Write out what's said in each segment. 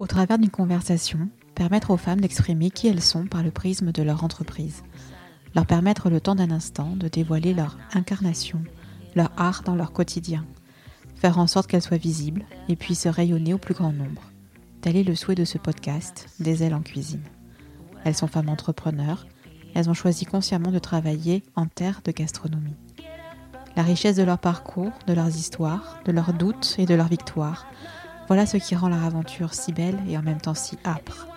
Au travers d'une conversation, permettre aux femmes d'exprimer qui elles sont par le prisme de leur entreprise. Leur permettre le temps d'un instant de dévoiler leur incarnation, leur art dans leur quotidien. Faire en sorte qu'elles soient visibles et puissent rayonner au plus grand nombre. Tel est le souhait de ce podcast, Des ailes en cuisine. Elles sont femmes entrepreneurs. Elles ont choisi consciemment de travailler en terre de gastronomie. La richesse de leur parcours, de leurs histoires, de leurs doutes et de leurs victoires, voilà ce qui rend leur aventure si belle et en même temps si âpre.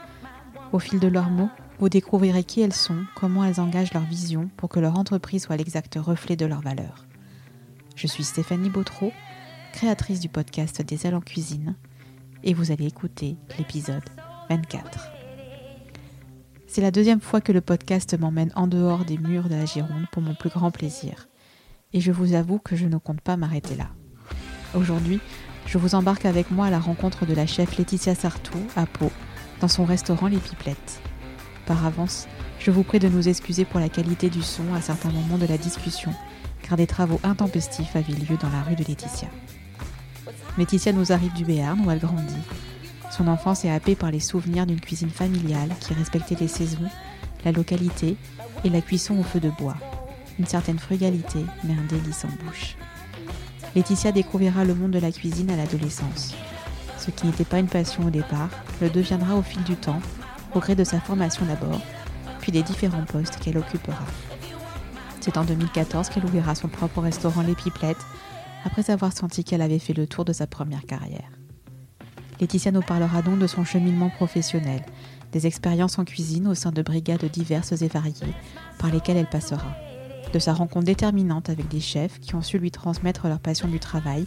Au fil de leurs mots, vous découvrirez qui elles sont, comment elles engagent leur vision pour que leur entreprise soit l'exact reflet de leurs valeurs. Je suis Stéphanie Bautreau, créatrice du podcast Des ailes en cuisine, et vous allez écouter l'épisode 24. C'est la deuxième fois que le podcast m'emmène en dehors des murs de la Gironde pour mon plus grand plaisir. Et je vous avoue que je ne compte pas m'arrêter là. Aujourd'hui, je vous embarque avec moi à la rencontre de la chef Laetitia Sartou à Pau, dans son restaurant Les Pipelettes. Par avance, je vous prie de nous excuser pour la qualité du son à certains moments de la discussion, car des travaux intempestifs avaient lieu dans la rue de Laetitia. Laetitia nous arrive du Béarn où elle grandit. Son enfance est happée par les souvenirs d'une cuisine familiale qui respectait les saisons, la localité et la cuisson au feu de bois. Une certaine frugalité, mais un délice en bouche. Laetitia découvrira le monde de la cuisine à l'adolescence. Ce qui n'était pas une passion au départ le deviendra au fil du temps, au gré de sa formation d'abord, puis des différents postes qu'elle occupera. C'est en 2014 qu'elle ouvrira son propre restaurant Les après avoir senti qu'elle avait fait le tour de sa première carrière. Laetitia nous parlera donc de son cheminement professionnel, des expériences en cuisine au sein de brigades diverses et variées par lesquelles elle passera, de sa rencontre déterminante avec des chefs qui ont su lui transmettre leur passion du travail,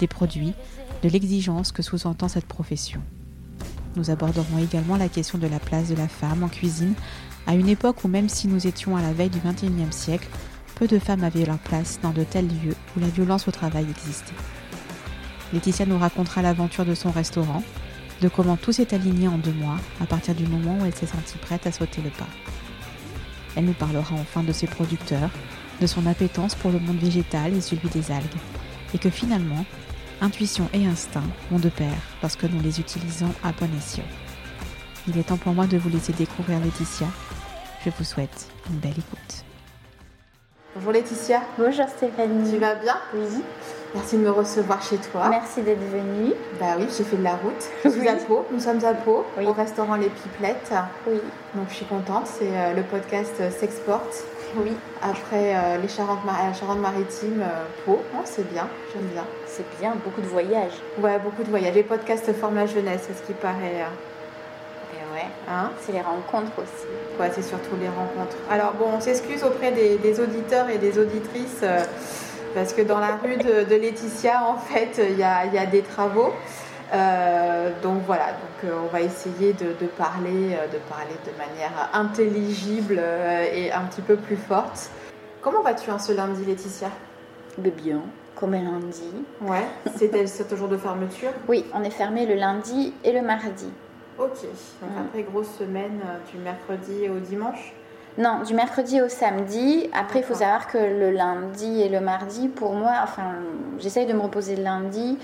des produits, de l'exigence que sous-entend cette profession. Nous aborderons également la question de la place de la femme en cuisine à une époque où même si nous étions à la veille du XXIe siècle, peu de femmes avaient leur place dans de tels lieux où la violence au travail existait. Laetitia nous racontera l'aventure de son restaurant, de comment tout s'est aligné en deux mois à partir du moment où elle s'est sentie prête à sauter le pas. Elle nous parlera enfin de ses producteurs, de son appétence pour le monde végétal et celui des algues, et que finalement, intuition et instinct vont de pair lorsque nous les utilisons à bon escient. Il est temps pour moi de vous laisser découvrir Laetitia. Je vous souhaite une belle écoute. Bonjour Laetitia. Bonjour Stéphanie. Tu vas bien? Oui. Merci de me recevoir chez toi. Merci d'être venue. Bah oui, j'ai fait de la route. Je suis Oui. à Pau. Nous sommes à Pau, Oui. au restaurant Les Pipelettes. Oui. Donc je suis contente. C'est euh, le podcast euh, S'exporte. Oui. Après euh, les Charentes, Mar- la Charente-Maritime, euh, Pau. Oh, c'est bien, j'aime bien. C'est bien, beaucoup de voyages. Ouais, beaucoup de voyages. Les podcasts forment la jeunesse, c'est ce qui paraît. euh, Et ouais. Hein? C'est les rencontres aussi. Ouais, c'est surtout les rencontres. Alors bon, on s'excuse auprès des, des auditeurs et des auditrices euh, parce que dans la rue de, de Laetitia, en fait, il y a, il y a des travaux. Euh, donc voilà, donc euh, on va essayer de, de parler, euh, de parler de manière intelligible et un petit peu plus forte. Comment vas-tu ce lundi, Laetitia? Mais bien, comme un lundi. Ouais, c'est toujours de fermeture? Oui, on est fermé le lundi et le mardi. Ok, donc Mm. après grosse semaine du mercredi au dimanche? Non, du mercredi au samedi. Après, il faut savoir que le lundi et le mardi, pour moi, enfin, j'essaye de me reposer le lundi,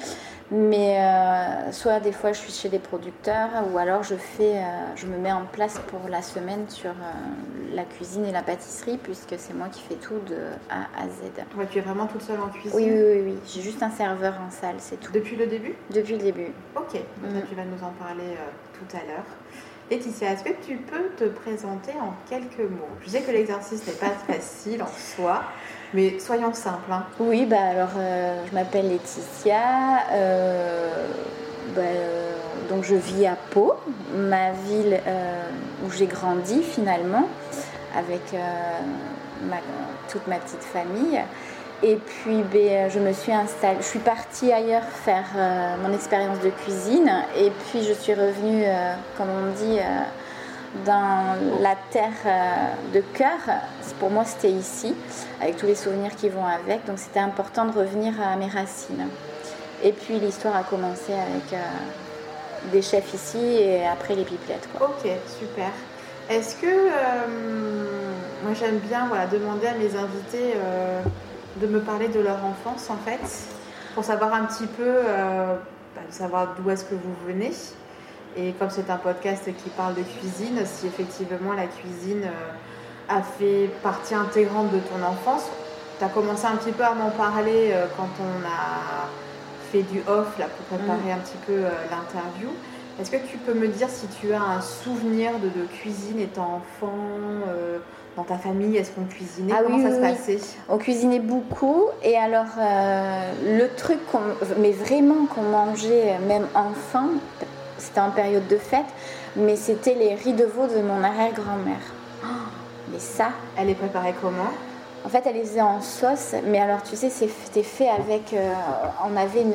mais euh, soit des fois je suis chez des producteurs, ou alors je fais, euh, je me mets en place pour la semaine sur euh, la cuisine et la pâtisserie, puisque c'est moi qui fais tout de A à Z. Ouais, tu es vraiment toute seule en cuisine? Oui, oui, oui, oui. J'ai juste un serveur en salle, c'est tout. Depuis le début? Depuis le début. Ok, donc Mhm. tu vas nous en parler tout à l'heure. Laetitia, est-ce que tu peux te présenter en quelques mots? Je sais que l'exercice n'est pas facile en soi, mais soyons simples. hein. Oui, bah alors euh, je m'appelle Laetitia. euh, bah, euh, donc je vis à Pau, ma ville où j'ai grandi finalement, avec toute ma petite famille. Et puis ben, je me suis installée, je suis partie ailleurs faire euh, mon expérience de cuisine. Et puis je suis revenue, euh, comme on dit, euh, dans la terre de cœur. Pour moi, c'était ici, avec tous les souvenirs qui vont avec. Donc c'était important de revenir à mes racines. Et puis l'histoire a commencé avec des chefs ici et après les pipelettes. Ok, super. Est-ce que moi j'aime bien voilà, demander à mes invités de me parler de leur enfance en fait, pour savoir un petit peu, euh, bah, de savoir d'où est-ce que vous venez Et comme c'est un podcast qui parle de cuisine, si effectivement la cuisine a fait partie intégrante de ton enfance, tu as commencé un petit peu à m'en parler quand on a fait du off là, pour préparer mm. un petit peu l'interview. Est-ce que tu peux me dire si tu as un souvenir de, cuisine étant enfant euh, dans ta famille Est-ce qu'on cuisinait? Ah Comment ça se passait? On cuisinait beaucoup. Et alors, euh, le truc, mais vraiment qu'on mangeait, même enfant, c'était en période de fête, mais c'était les riz de veau de mon arrière-grand-mère. Oh, mais ça. Elle est préparée comment? En fait, elle les faisait en sauce, mais alors tu sais, c'était fait avec. Euh, on avait une,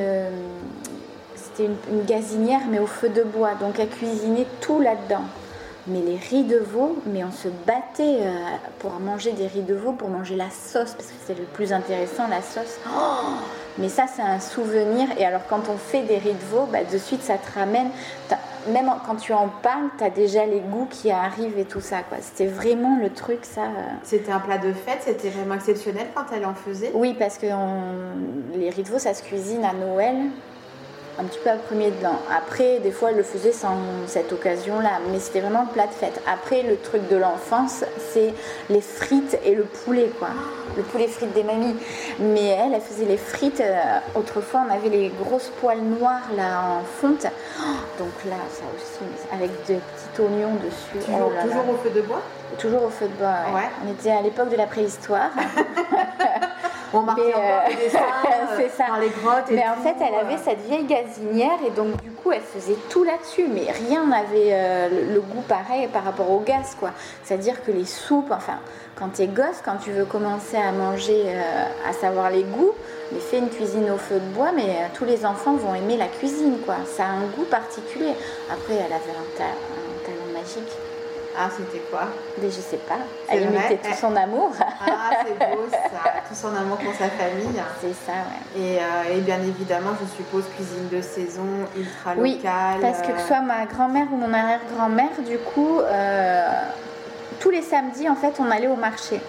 c'était une, gazinière, mais au feu de bois. Donc elle cuisinait tout là-dedans. Mais les riz de veau, mais on se battait euh, pour manger des riz de veau, pour manger la sauce, parce que c'est le plus intéressant, la sauce. Oh mais ça, c'est un souvenir. Et alors, quand on fait des riz de veau, bah, de suite, ça te ramène. Même quand tu en parles, tu as déjà les goûts qui arrivent et tout ça. C'était vraiment le truc, ça. Euh. C'était un plat de fête, c'était vraiment exceptionnel quand elle en faisait? Oui, parce que les riz de veau, ça se cuisine à Noël un petit peu à premier dedans. Après, des fois, elle le faisait sans cette occasion-là, mais c'était vraiment le plat de fête. Après, le truc de l'enfance, c'est les frites et le poulet, quoi. Le poulet frites des mamies. Mais elle, elle faisait les frites. Euh, autrefois, on avait les grosses poils noires là en fonte. donc là, ça aussi, avec des petits oignons dessus. Toujours, oh toujours au feu de bois? Toujours au feu de bois. Ouais. On était à l'époque de la préhistoire. On marquait encore euh, des dessins euh, ça. dans les grottes. mais en fait, elle avait cette vieille gazinière et donc du coup, elle faisait tout là-dessus. Mais rien n'avait euh, le, goût pareil par rapport au gaz, quoi. C'est-à-dire que les soupes, enfin, quand t'es gosse, quand tu veux commencer à manger, à savoir les goûts, mais fais une cuisine au feu de bois, mais tous les enfants vont aimer la cuisine, quoi. Ça a un goût particulier. Après, elle avait un talent magique. Ah, c'était quoi? Mais je sais pas. Elle mettait tout son amour. Ah, c'est beau ça. Tout son amour pour sa famille. C'est ça, ouais. Et, euh, et, bien évidemment, je suppose cuisine de saison, ultra locale. Oui, parce que que ce soit ma grand-mère ou mon arrière-grand-mère, du coup, euh, tous les samedis, en fait, on allait au marché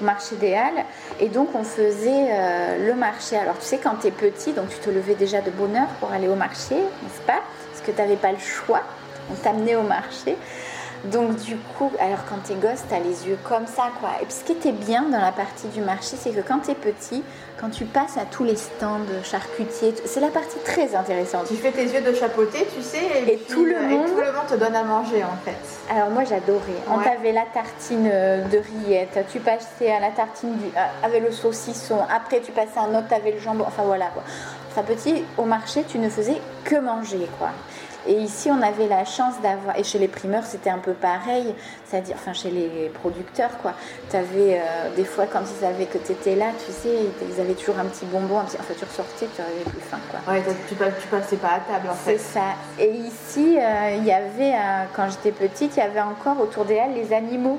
au marché des Halles. Et donc, on faisait euh, le marché. Alors, tu sais, quand tu es petit, donc tu te levais déjà de bonne heure pour aller au marché, n'est-ce pas? Parce que tu n'avais pas le choix. On t'amenait au marché. Donc du coup, alors quand t'es gosse, t'as les yeux comme ça, quoi. Et puis ce qui était bien dans la partie du marché, c'est que quand t'es petit, quand tu passes à tous les stands charcutiers, c'est la partie très intéressante. Tu fais tes yeux de chapeauté, tu sais, et, tout, le monde, tout le monde te donne à manger en fait. Alors moi j'adorais. On avait la tartine euh, de rillettes, tu passais à la tartine du, avec le saucisson, après tu passais à un autre, t'avais le jambon, enfin voilà quoi. Enfin petit, au marché, tu ne faisais que manger, quoi. Et ici, on avait la chance d'avoir, et chez les primeurs, c'était un peu pareil, c'est-à-dire, enfin, chez les producteurs, quoi. Tu avais, euh, des fois, quand ils savaient que tu étais là, tu sais, ils avaient toujours un petit bonbon, un petit... enfin, tu ressortais, tu n'avais plus faim, quoi. Ouais, tu, tu passais pas à table, en fait. C'est ça. Et ici, euh, il y avait, euh, quand j'étais petite, il y avait encore autour des halles les animaux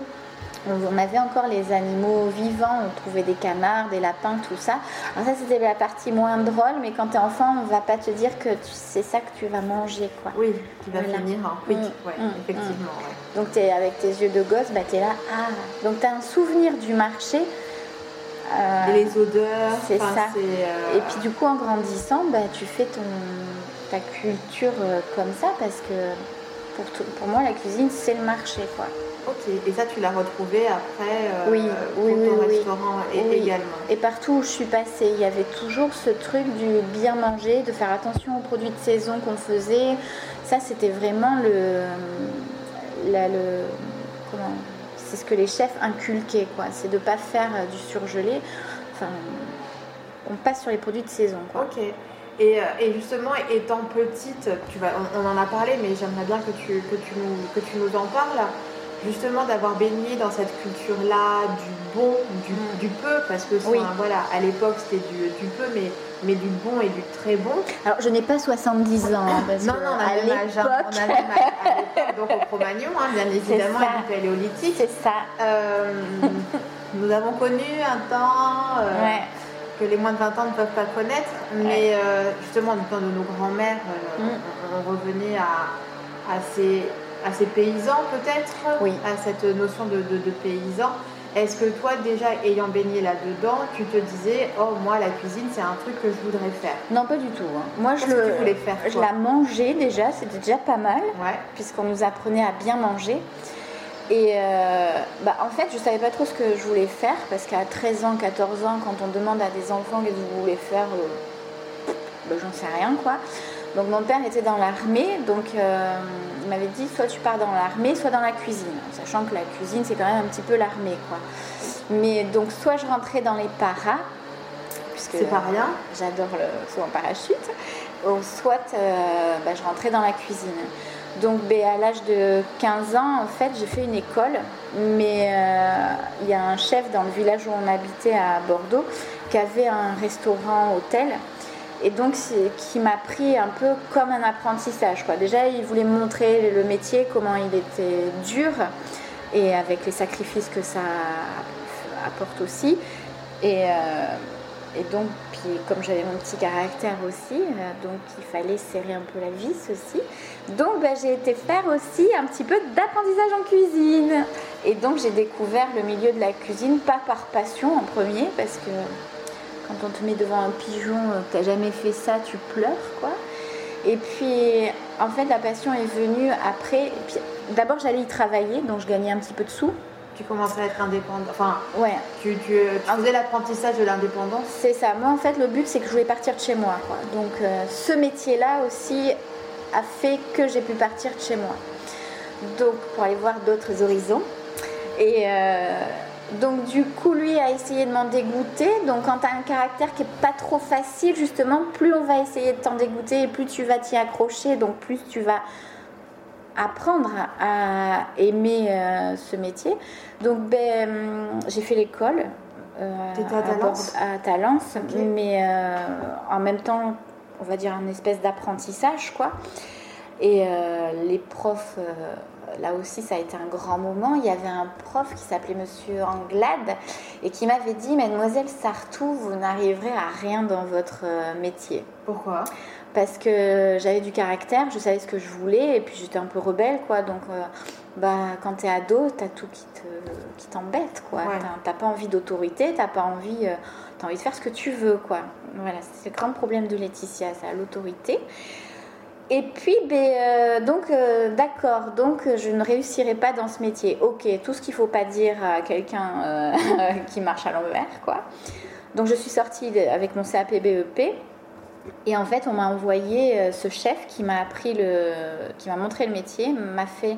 on avait encore les animaux vivants, on trouvait des canards, des lapins, tout ça. Alors ça c'était la partie moins drôle, mais quand tu es enfant, on va pas te dire que c'est ça que tu vas manger. Quoi. Oui, qui va finir en oui, mm, effectivement. Mm. Donc es, avec tes yeux de gosse, bah, tu es là, ah Donc tu as un souvenir du marché. Euh, Et les odeurs. C'est ça. Euh, Et puis du coup, en grandissant, bah, tu fais ton, ta culture euh, comme ça parce que pour, pour moi, la cuisine, c'est le marché. quoi. Ok, et ça tu l'as retrouvé après euh, oui, oui, ton restaurant également Et partout où je suis passée, il y avait toujours ce truc du bien manger, de faire attention aux produits de saison qu'on faisait. Ça c'était vraiment le, le comment c'est ce que les chefs inculquaient quoi. C'est de pas faire euh, du surgelé. Enfin, on passe sur les produits de saison quoi. Ok. Et, euh, et, justement, étant petite, tu vas, on, en a parlé, mais j'aimerais bien que tu, que, tu nous, que tu nous en parles justement d'avoir baigné dans cette culture-là du bon, du, mm. du, peu, parce que voilà, à l'époque c'était du, du, peu, mais, mais du bon et du très bon. Alors je n'ai pas 70 ans. Hein, parce non, non, on a hein. on même âge donc au Cro-Magnon, hein, bien évidemment, et du paléolithique. C'est ça. Euh, nous avons connu un temps. Euh, que les moins de 20 ans ne peuvent pas connaître, mais euh, justement, du temps de nos grands-mères, mm. on, revenait à, à ces à ces paysans peut-être, oui. à cette notion de, de, paysan. Est-ce que toi, déjà ayant baigné là-dedans, tu te disais, oh, moi, la cuisine, c'est un truc que je voudrais faire Non, pas du tout. hein. Moi, je, que le, tu voulais faire, je la mangeais déjà, c'était déjà pas mal, Ouais. puisqu'on nous apprenait à bien manger. Et euh, bah, en fait, je savais pas trop ce que je voulais faire, parce qu'à 13 ans, 14 ans, quand on demande à des enfants qu'est-ce que vous voulez faire, euh, bah, j'en sais rien, quoi. Donc mon père était dans l'armée, donc euh, il m'avait dit soit tu pars dans l'armée, soit dans la cuisine, sachant que la cuisine c'est quand même un petit peu l'armée, quoi. Mais donc soit je rentrais dans les paras, puisque C'est pas rien. j'adore le saut en parachute, ou soit euh, bah, je rentrais dans la cuisine. Donc ben, à l'âge de 15 ans, en fait, j'ai fait une école, mais euh, il y a un chef dans le village où on habitait à Bordeaux qui avait un restaurant-hôtel. Et donc, qui m'a pris un peu comme un apprentissage. Quoi. Déjà, il voulait montrer le métier, comment il était dur, et avec les sacrifices que ça apporte aussi. Et, euh, donc, puis comme j'avais mon petit caractère aussi, euh, donc il fallait serrer un peu la vis aussi. Donc, bah, j'ai été faire aussi un petit peu d'apprentissage en cuisine. Et donc, j'ai découvert le milieu de la cuisine, pas par passion en premier, parce que quand on te met devant un pigeon, euh, que t'as jamais fait ça, tu pleures, quoi. Et puis, en fait, la passion est venue après. D'abord, j'allais y travailler, donc je gagnais un petit peu de sous. Tu commençais à être indépendant. Enfin, Ouais, tu, tu, tu faisais l'apprentissage de l'indépendance. c'est ça. Moi, en fait, le but, c'est que je voulais partir de chez moi. quoi. Donc, euh, ce métier-là aussi a fait que j'ai pu partir de chez moi. Donc, pour aller voir d'autres horizons. Et euh, donc, du coup, lui a essayé de m'en dégoûter. Donc, quand tu as un caractère qui est pas trop facile, justement, plus on va essayer de t'en dégoûter et plus tu vas t'y accrocher. Donc, plus tu vas apprendre à aimer euh, ce métier. Donc, ben, hum, j'ai fait l'école. euh, à à Talence, mais euh, en même temps, on va dire un espèce d'apprentissage, quoi. Et euh, les profs, euh, là aussi, ça a été un grand moment. Il y avait un prof qui s'appelait Monsieur Anglade et qui m'avait dit, Mademoiselle Sartou, vous n'arriverez à rien dans votre euh, métier Pourquoi? Parce que j'avais du caractère, je savais ce que je voulais et puis j'étais un peu rebelle quoi. Donc euh, bah quand t'es ado, t'as tout qui te qui t'embête quoi. Ouais. T'as pas envie d'autorité, t'as pas envie, euh, t'as envie de faire ce que tu veux quoi. Voilà, c'est le grand problème de Laetitia, ça l'autorité. Et puis, ben, euh, donc, euh, d'accord, donc euh, je ne réussirai pas dans ce métier. Ok, tout ce qu'il faut pas dire à quelqu'un euh, qui marche à l'envers, quoi. Donc, je suis sortie avec mon CAP BEP. Et en fait, on m'a envoyé ce chef qui m'a appris le, qui m'a montré le métier, m'a fait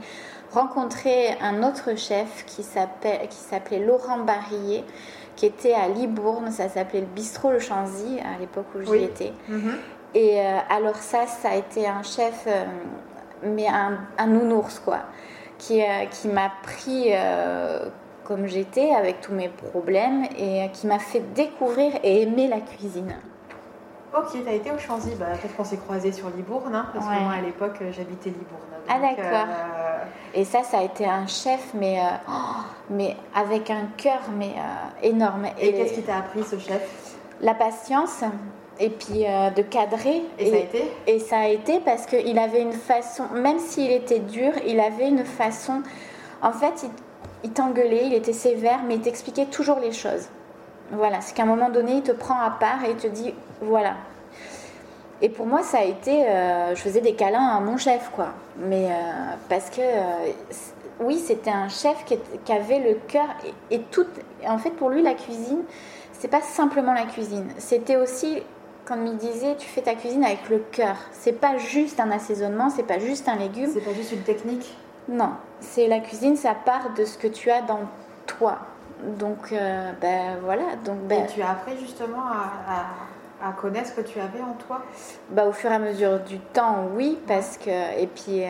rencontrer un autre chef qui s'appelait Laurent Barillet, qui était à Libourne, ça s'appelait le bistrot Le Chanzy à l'époque où j'y Oui. étais. Mhm. Et euh, alors ça, ça a été un chef, euh, mais un, un nounours quoi, qui, euh, qui m'a pris comme j'étais avec tous mes problèmes et qui m'a fait découvrir et aimer la cuisine. Ok, t'as été au Chanzy. Bah, peut-être qu'on s'est croisés sur Libourne, hein, parce Ouais. que moi, à l'époque, j'habitais Libourne. Ah, d'accord. euh, Et ça, ça a été un chef, mais, euh, oh, mais avec un cœur mais euh, énorme. Et qu'est-ce qui t'a appris, ce chef? La patience et puis euh, de cadrer. Et, ça a été Et ça a été parce qu'il avait une façon, même s'il était dur, il avait une façon. En fait, il, il t'engueulait, il était sévère, mais il t'expliquait toujours les choses. Voilà, c'est qu'à un moment donné, il te prend à part et il te dit voilà. Et pour moi, ça a été. euh, je faisais des câlins à mon chef, quoi. Mais euh, parce que. oui, c'était un chef qui avait le cœur et, et tout. En fait, pour lui, la cuisine, c'est pas simplement la cuisine. C'était aussi, comme il disait, tu fais ta cuisine avec le cœur. C'est pas juste un assaisonnement, c'est pas juste un légume. C'est pas juste une technique Non, c'est la cuisine, ça part de ce que tu as dans toi. Donc, euh, ben voilà. Donc, ben, Et tu as appris justement à, à- à connaître ce que tu avais en toi? Bah, au fur et à mesure du temps, oui, parce que. Et puis, euh,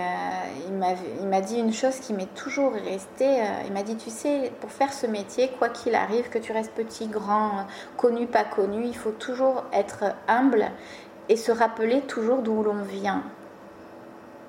il m'a- dit une chose qui m'est toujours restée. euh, il m'a dit Tu sais, pour faire ce métier, quoi qu'il arrive, que tu restes petit, grand, connu, pas connu, il faut toujours être humble et se rappeler toujours d'où l'on vient.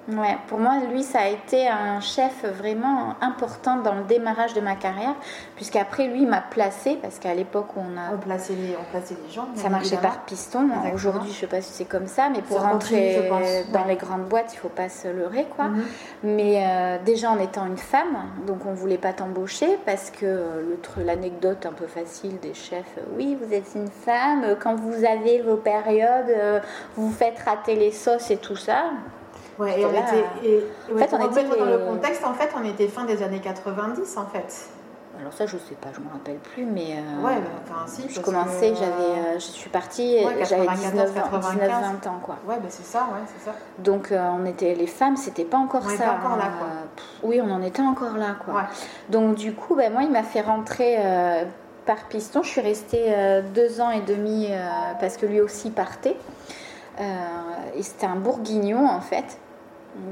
Ouais, pour moi, lui, ça a été un chef vraiment important dans le démarrage de ma carrière, puisqu'après, lui, il m'a placé, parce qu'à l'époque, on a. On plaçait les, on plaçait les gens. Ça marchait par piston. Aujourd'hui, je sais pas si c'est comme ça, mais pour rentrer dans les grandes boîtes, il faut pas se leurrer, quoi. Mhm. Mais euh, déjà, en étant une femme, donc on voulait pas t'embaucher, parce que l'anecdote un peu facile des chefs, euh, oui, vous êtes une femme, quand vous avez vos périodes, euh, vous faites rater les sauces et tout ça. Ouais, et on était. en fait, on était dans le contexte, en fait, on était fin des années 90, en fait. Alors ça, je sais pas, je me rappelle plus, mais euh, ouais, enfin si. Je commençais, j'avais, euh, je suis partie, j'avais 19, 20 ans, quoi. Ouais, ben c'est ça, ouais, c'est ça. Donc euh, on était les femmes, c'était pas encore on ça. Était encore là, quoi. oui, on en était encore là, quoi. Donc du coup, ben moi, il m'a fait rentrer par piston. Je suis restée deux ans et demi parce que lui aussi partait. et c'était un bourguignon en fait.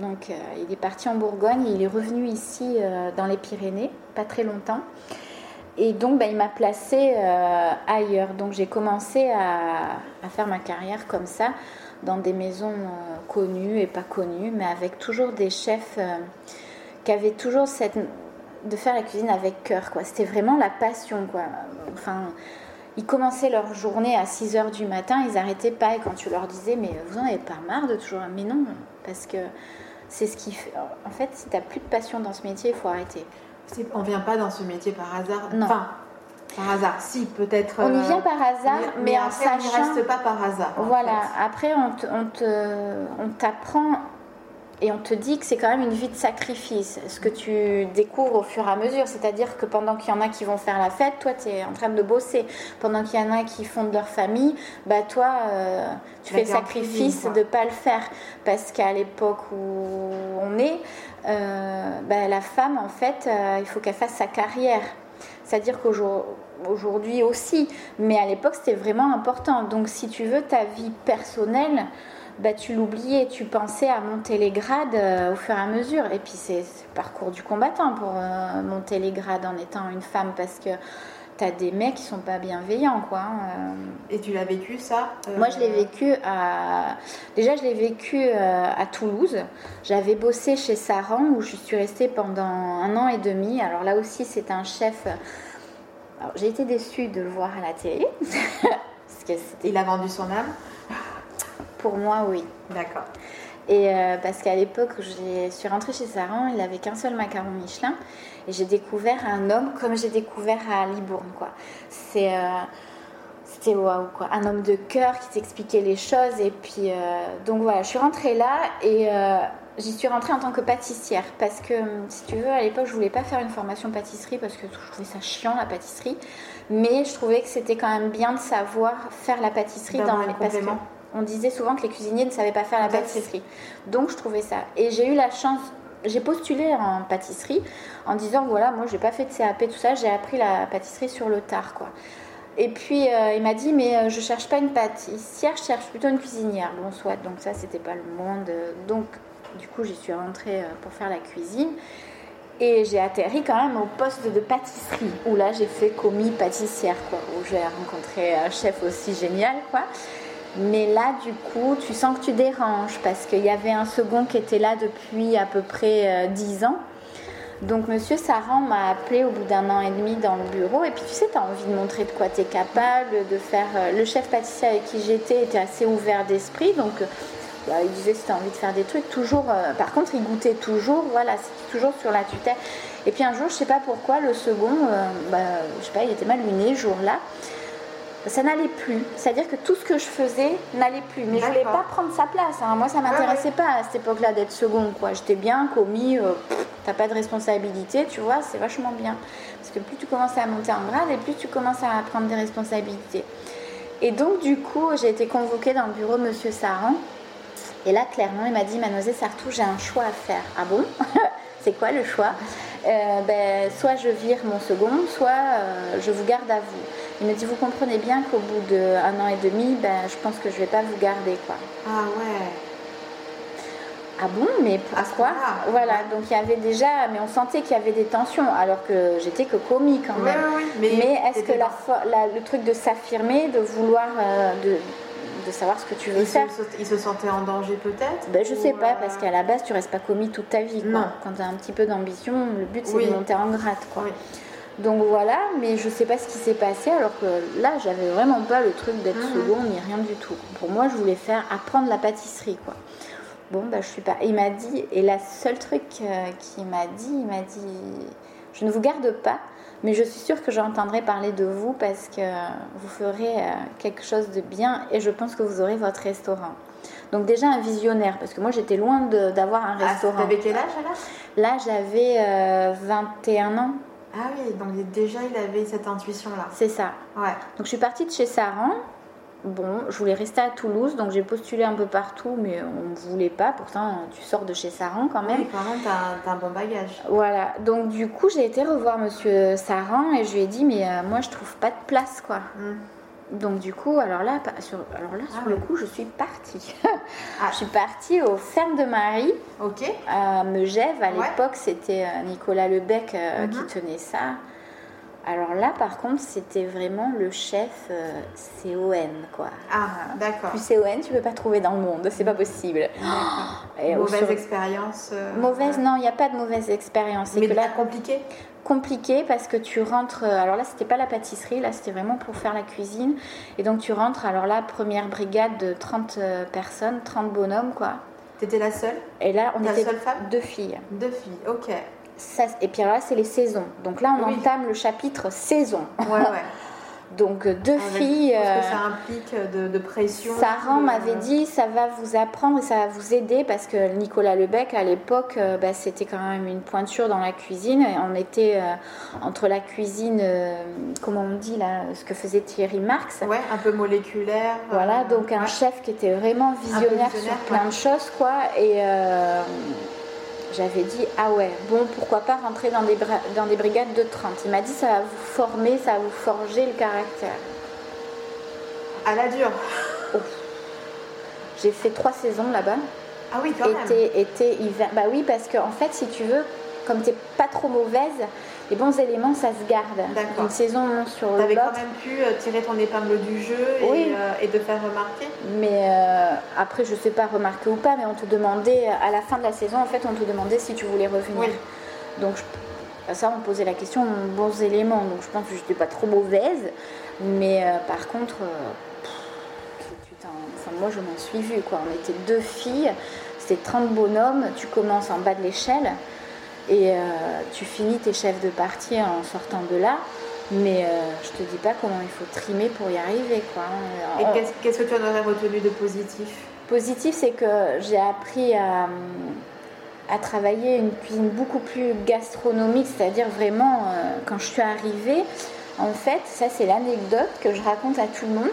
Donc, euh, il est parti en Bourgogne il est revenu ici euh, dans les Pyrénées, pas très longtemps. Et donc, bah, il m'a placé euh, ailleurs. Donc, j'ai commencé à, faire ma carrière comme ça, dans des maisons connues et pas connues, mais avec toujours des chefs qui avaient toujours cette. de faire la cuisine avec cœur, quoi. C'était vraiment la passion, quoi. Enfin. Ils commençaient leur journée à 6 h du matin, ils n'arrêtaient pas. Et quand tu leur disais, mais vous n'en avez pas marre de toujours. Mais non, parce que c'est ce qui fait. En fait, si tu n'as plus de passion dans ce métier, il faut arrêter. On vient pas dans ce métier par hasard? Non. Enfin, par hasard, si peut-être. On y vient par hasard, mais, mais, en sachant. On n'y reste pas par hasard. Voilà. Après, on t'apprend et on te dit que c'est quand même une vie de sacrifice, ce que tu découvres au fur et à mesure. C'est-à-dire que pendant qu'il y en a qui vont faire la fête, toi, tu es en train de bosser. Pendant qu'il y en a qui fondent leur famille, bah, toi, euh, tu fais le sacrifice de ne pas le faire. Parce qu'à l'époque où on est, euh, bah, la femme, en fait, euh, il faut qu'elle fasse sa carrière. C'est-à-dire qu'aujourd'hui aussi, mais à l'époque, c'était vraiment important. Donc, si tu veux ta vie personnelle, bah, tu l'oubliais, tu pensais à monter les grades euh, au fur et à mesure. Et puis c'est le parcours du combattant pour euh, monter les grades en étant une femme parce que tu as des mecs qui sont pas bienveillants quoi. Hein, euh. Et tu l'as vécu ça Moi je l'ai vécu à déjà je l'ai vécu à Toulouse. J'avais bossé chez Saran où je suis restée pendant un an et demi. Alors là aussi c'est un chef. j'ai été déçue de le voir à la télé. parce que Il a vendu son âme pour moi, oui. D'accord. Et euh, parce qu'à l'époque je suis rentrée chez Saran, il n'avait qu'un seul macaron Michelin. Et j'ai découvert un homme comme j'ai découvert à Libourne. Quoi. C'est, euh, c'était waouh, quoi. Un homme de cœur qui t'expliquait les choses. Et puis, euh, donc voilà, je suis rentrée là et j'y suis rentrée en tant que pâtissière. Parce que, si tu veux, à l'époque, je voulais pas faire une formation pâtisserie parce que je trouvais ça chiant, la pâtisserie. Mais je trouvais que c'était quand même bien de savoir faire la pâtisserie dans les. Parce on disait souvent que les cuisiniers ne savaient pas faire la pâtisserie. Donc je trouvais ça. Et j'ai eu la chance, j'ai postulé en pâtisserie en disant voilà, moi j'ai pas fait de CAP, tout ça, j'ai appris la pâtisserie sur le tard quoi. Et puis euh, il m'a dit mais euh, je cherche pas une pâtissière, je cherche plutôt une cuisinière. Bon soit, donc ça c'était pas le monde. Donc du coup j'y suis rentrée euh, pour faire la cuisine. Et j'ai atterri quand même au poste de pâtisserie, où là j'ai fait commis pâtissière, quoi, où j'ai rencontré un chef aussi génial, quoi. Mais là, du coup, tu sens que tu déranges parce qu'il y avait un second qui était là depuis à peu près 10 euh, ans. Donc, monsieur Saran m'a appelé au bout d'un an et demi dans le bureau. Et puis, tu sais, tu as envie de montrer de quoi tu es capable, de faire. Euh, le chef pâtissier avec qui j'étais était assez ouvert d'esprit. Donc, euh, bah, il disait si tu as envie de faire des trucs, toujours. par contre, il goûtait toujours. Voilà, c'était toujours sur la tutelle. Et puis, un jour, je sais pas pourquoi, le second, bah, je sais pas, il était mal luné jour-là ça n'allait plus. C'est-à-dire que tout ce que je faisais n'allait plus. Mais je voulais pas prendre sa place. Hein. Moi, ça m'intéressait pas à cette époque-là d'être second. Quoi. J'étais bien commis, euh, t'as pas de responsabilité, tu vois, c'est vachement bien. Parce que plus tu commences à monter en grade et plus tu commences à prendre des responsabilités. Et donc, du coup, j'ai été convoquée dans le bureau de Monsieur Saran. Et là, clairement, il m'a dit Mademoiselle Sartou, j'ai un choix à faire. Ah bon? C'est quoi le choix? Euh, ben, Soit je vire mon second, soit euh, je vous garde à vous. Il me dit, vous comprenez bien qu'au bout d'un an et demi, ben, je pense que je ne vais pas vous garder. Quoi. Ah ouais. Ah bon, mais pourquoi Voilà, donc il y avait déjà, mais on sentait qu'il y avait des tensions, alors que j'étais que comique quand même. mais, est-ce que la, le truc de s'affirmer, de vouloir, euh, de, de savoir ce que tu veux faire? il se sentait en danger peut-être? Ben, Je sais pas, parce qu'à la base, tu restes pas commis toute ta vie. Quoi. Quand tu as un petit peu d'ambition, le but c'est de monter en grade. Quoi. Donc voilà, mais je sais pas ce qui s'est passé alors que là, j'avais vraiment pas le truc d'être mmh. second ni rien du tout. Pour moi, je voulais faire apprendre la pâtisserie. quoi. Bon, bah, je suis pas. Il m'a dit, et la seule truc euh, qu'il m'a dit, il m'a dit Je ne vous garde pas, mais je suis sûre que j'entendrai parler de vous parce que vous ferez euh, quelque chose de bien et je pense que vous aurez votre restaurant. Donc, déjà un visionnaire, parce que moi j'étais loin d'avoir un ah, restaurant. T'avais quel âge là Là, j'avais 21 euh, ans. Ah oui, donc déjà il avait cette intuition-là. C'est ça. Ouais. Donc je suis partie de chez Saran bon, je voulais rester à Toulouse, donc j'ai postulé un peu partout, mais on ne voulait pas. Pourtant, tu sors de chez Saran quand même. Oui, quand même, tu as, un bon bagage. Voilà, donc du coup, j'ai été revoir monsieur Saran et je lui ai dit, mais euh, moi, je trouve pas de place, quoi. Hmm. Donc du coup, alors là, sur, alors là, ah sur le coup, je suis partie. Ah. Je suis partie aux fermes de Marie, ok, à Megève. À l'époque, c'était euh, Nicolas Lebec euh, qui mhm. tenait ça. Alors là, par contre, c'était vraiment le chef euh, CON, quoi. Ah, d'accord. Plus CON, tu peux pas trouver dans le monde, c'est pas possible. mauvaise expérience euh, Mauvaise, non, il n'y a pas de mauvaise expérience. Mais là, compliqué Compliqué parce que tu rentres. Euh, alors là, c'était pas la pâtisserie, là, c'était vraiment pour faire la cuisine. Et donc, tu rentres, alors là, première brigade de 30 personnes, 30 bonhommes, quoi. T'étais la seule? Et là, on la était seule femme? deux filles. Deux filles, ok et puis là, c'est les saisons. Donc là, on entame le chapitre saison. Ouais, ouais. Donc deux filles. Parce que ça euh, implique de, de pression. Sarah m'avait dit ça va vous apprendre et ça va vous aider parce que Nicolas Lebec à l'époque euh, bah, c'était quand même une pointure dans la cuisine. Et on était euh, entre la cuisine, comment on dit là, ce que faisait Thierry Marx. Ouais, un peu moléculaire. Voilà, donc un chef qui était vraiment visionnaire, sur plein de choses quoi. Et j'avais dit ah ouais, bon pourquoi pas rentrer dans des, dans des brigades de 30. Il m'a dit ça va vous former, ça va vous forger le caractère. À la dure. J'ai fait trois saisons là-bas. Ah oui, quand été, même. Été, hiver. Bah oui, parce qu'en en fait, si tu veux, comme tu n'es pas trop mauvaise, les bons éléments, ça se garde. Une saison sur. Tu avais quand même pu euh, tirer ton épingle du jeu et, euh, et de faire remarquer. Mais euh, après, je ne sais pas remarquer ou pas, mais on te demandait, à la fin de la saison, en fait, on te demandait si tu voulais revenir. Donc, ça, on posait la question bons éléments. Donc, je pense que je n'étais pas trop mauvaise. Mais par contre, moi, je m'en suis vue. Quoi. On était deux filles, c'était 30 bonhommes. Tu commences en bas de l'échelle. Et euh, tu finis tes chefs de partie en sortant de là. Mais euh, je te dis pas comment il faut trimer pour y arriver. Quoi. Et qu'est-ce que tu en aurais retenu de positif? Positif, c'est que j'ai appris à, à, travailler une cuisine beaucoup plus gastronomique, c'est-à-dire vraiment, euh, quand je suis arrivée, en fait, ça c'est l'anecdote que je raconte à tout le monde.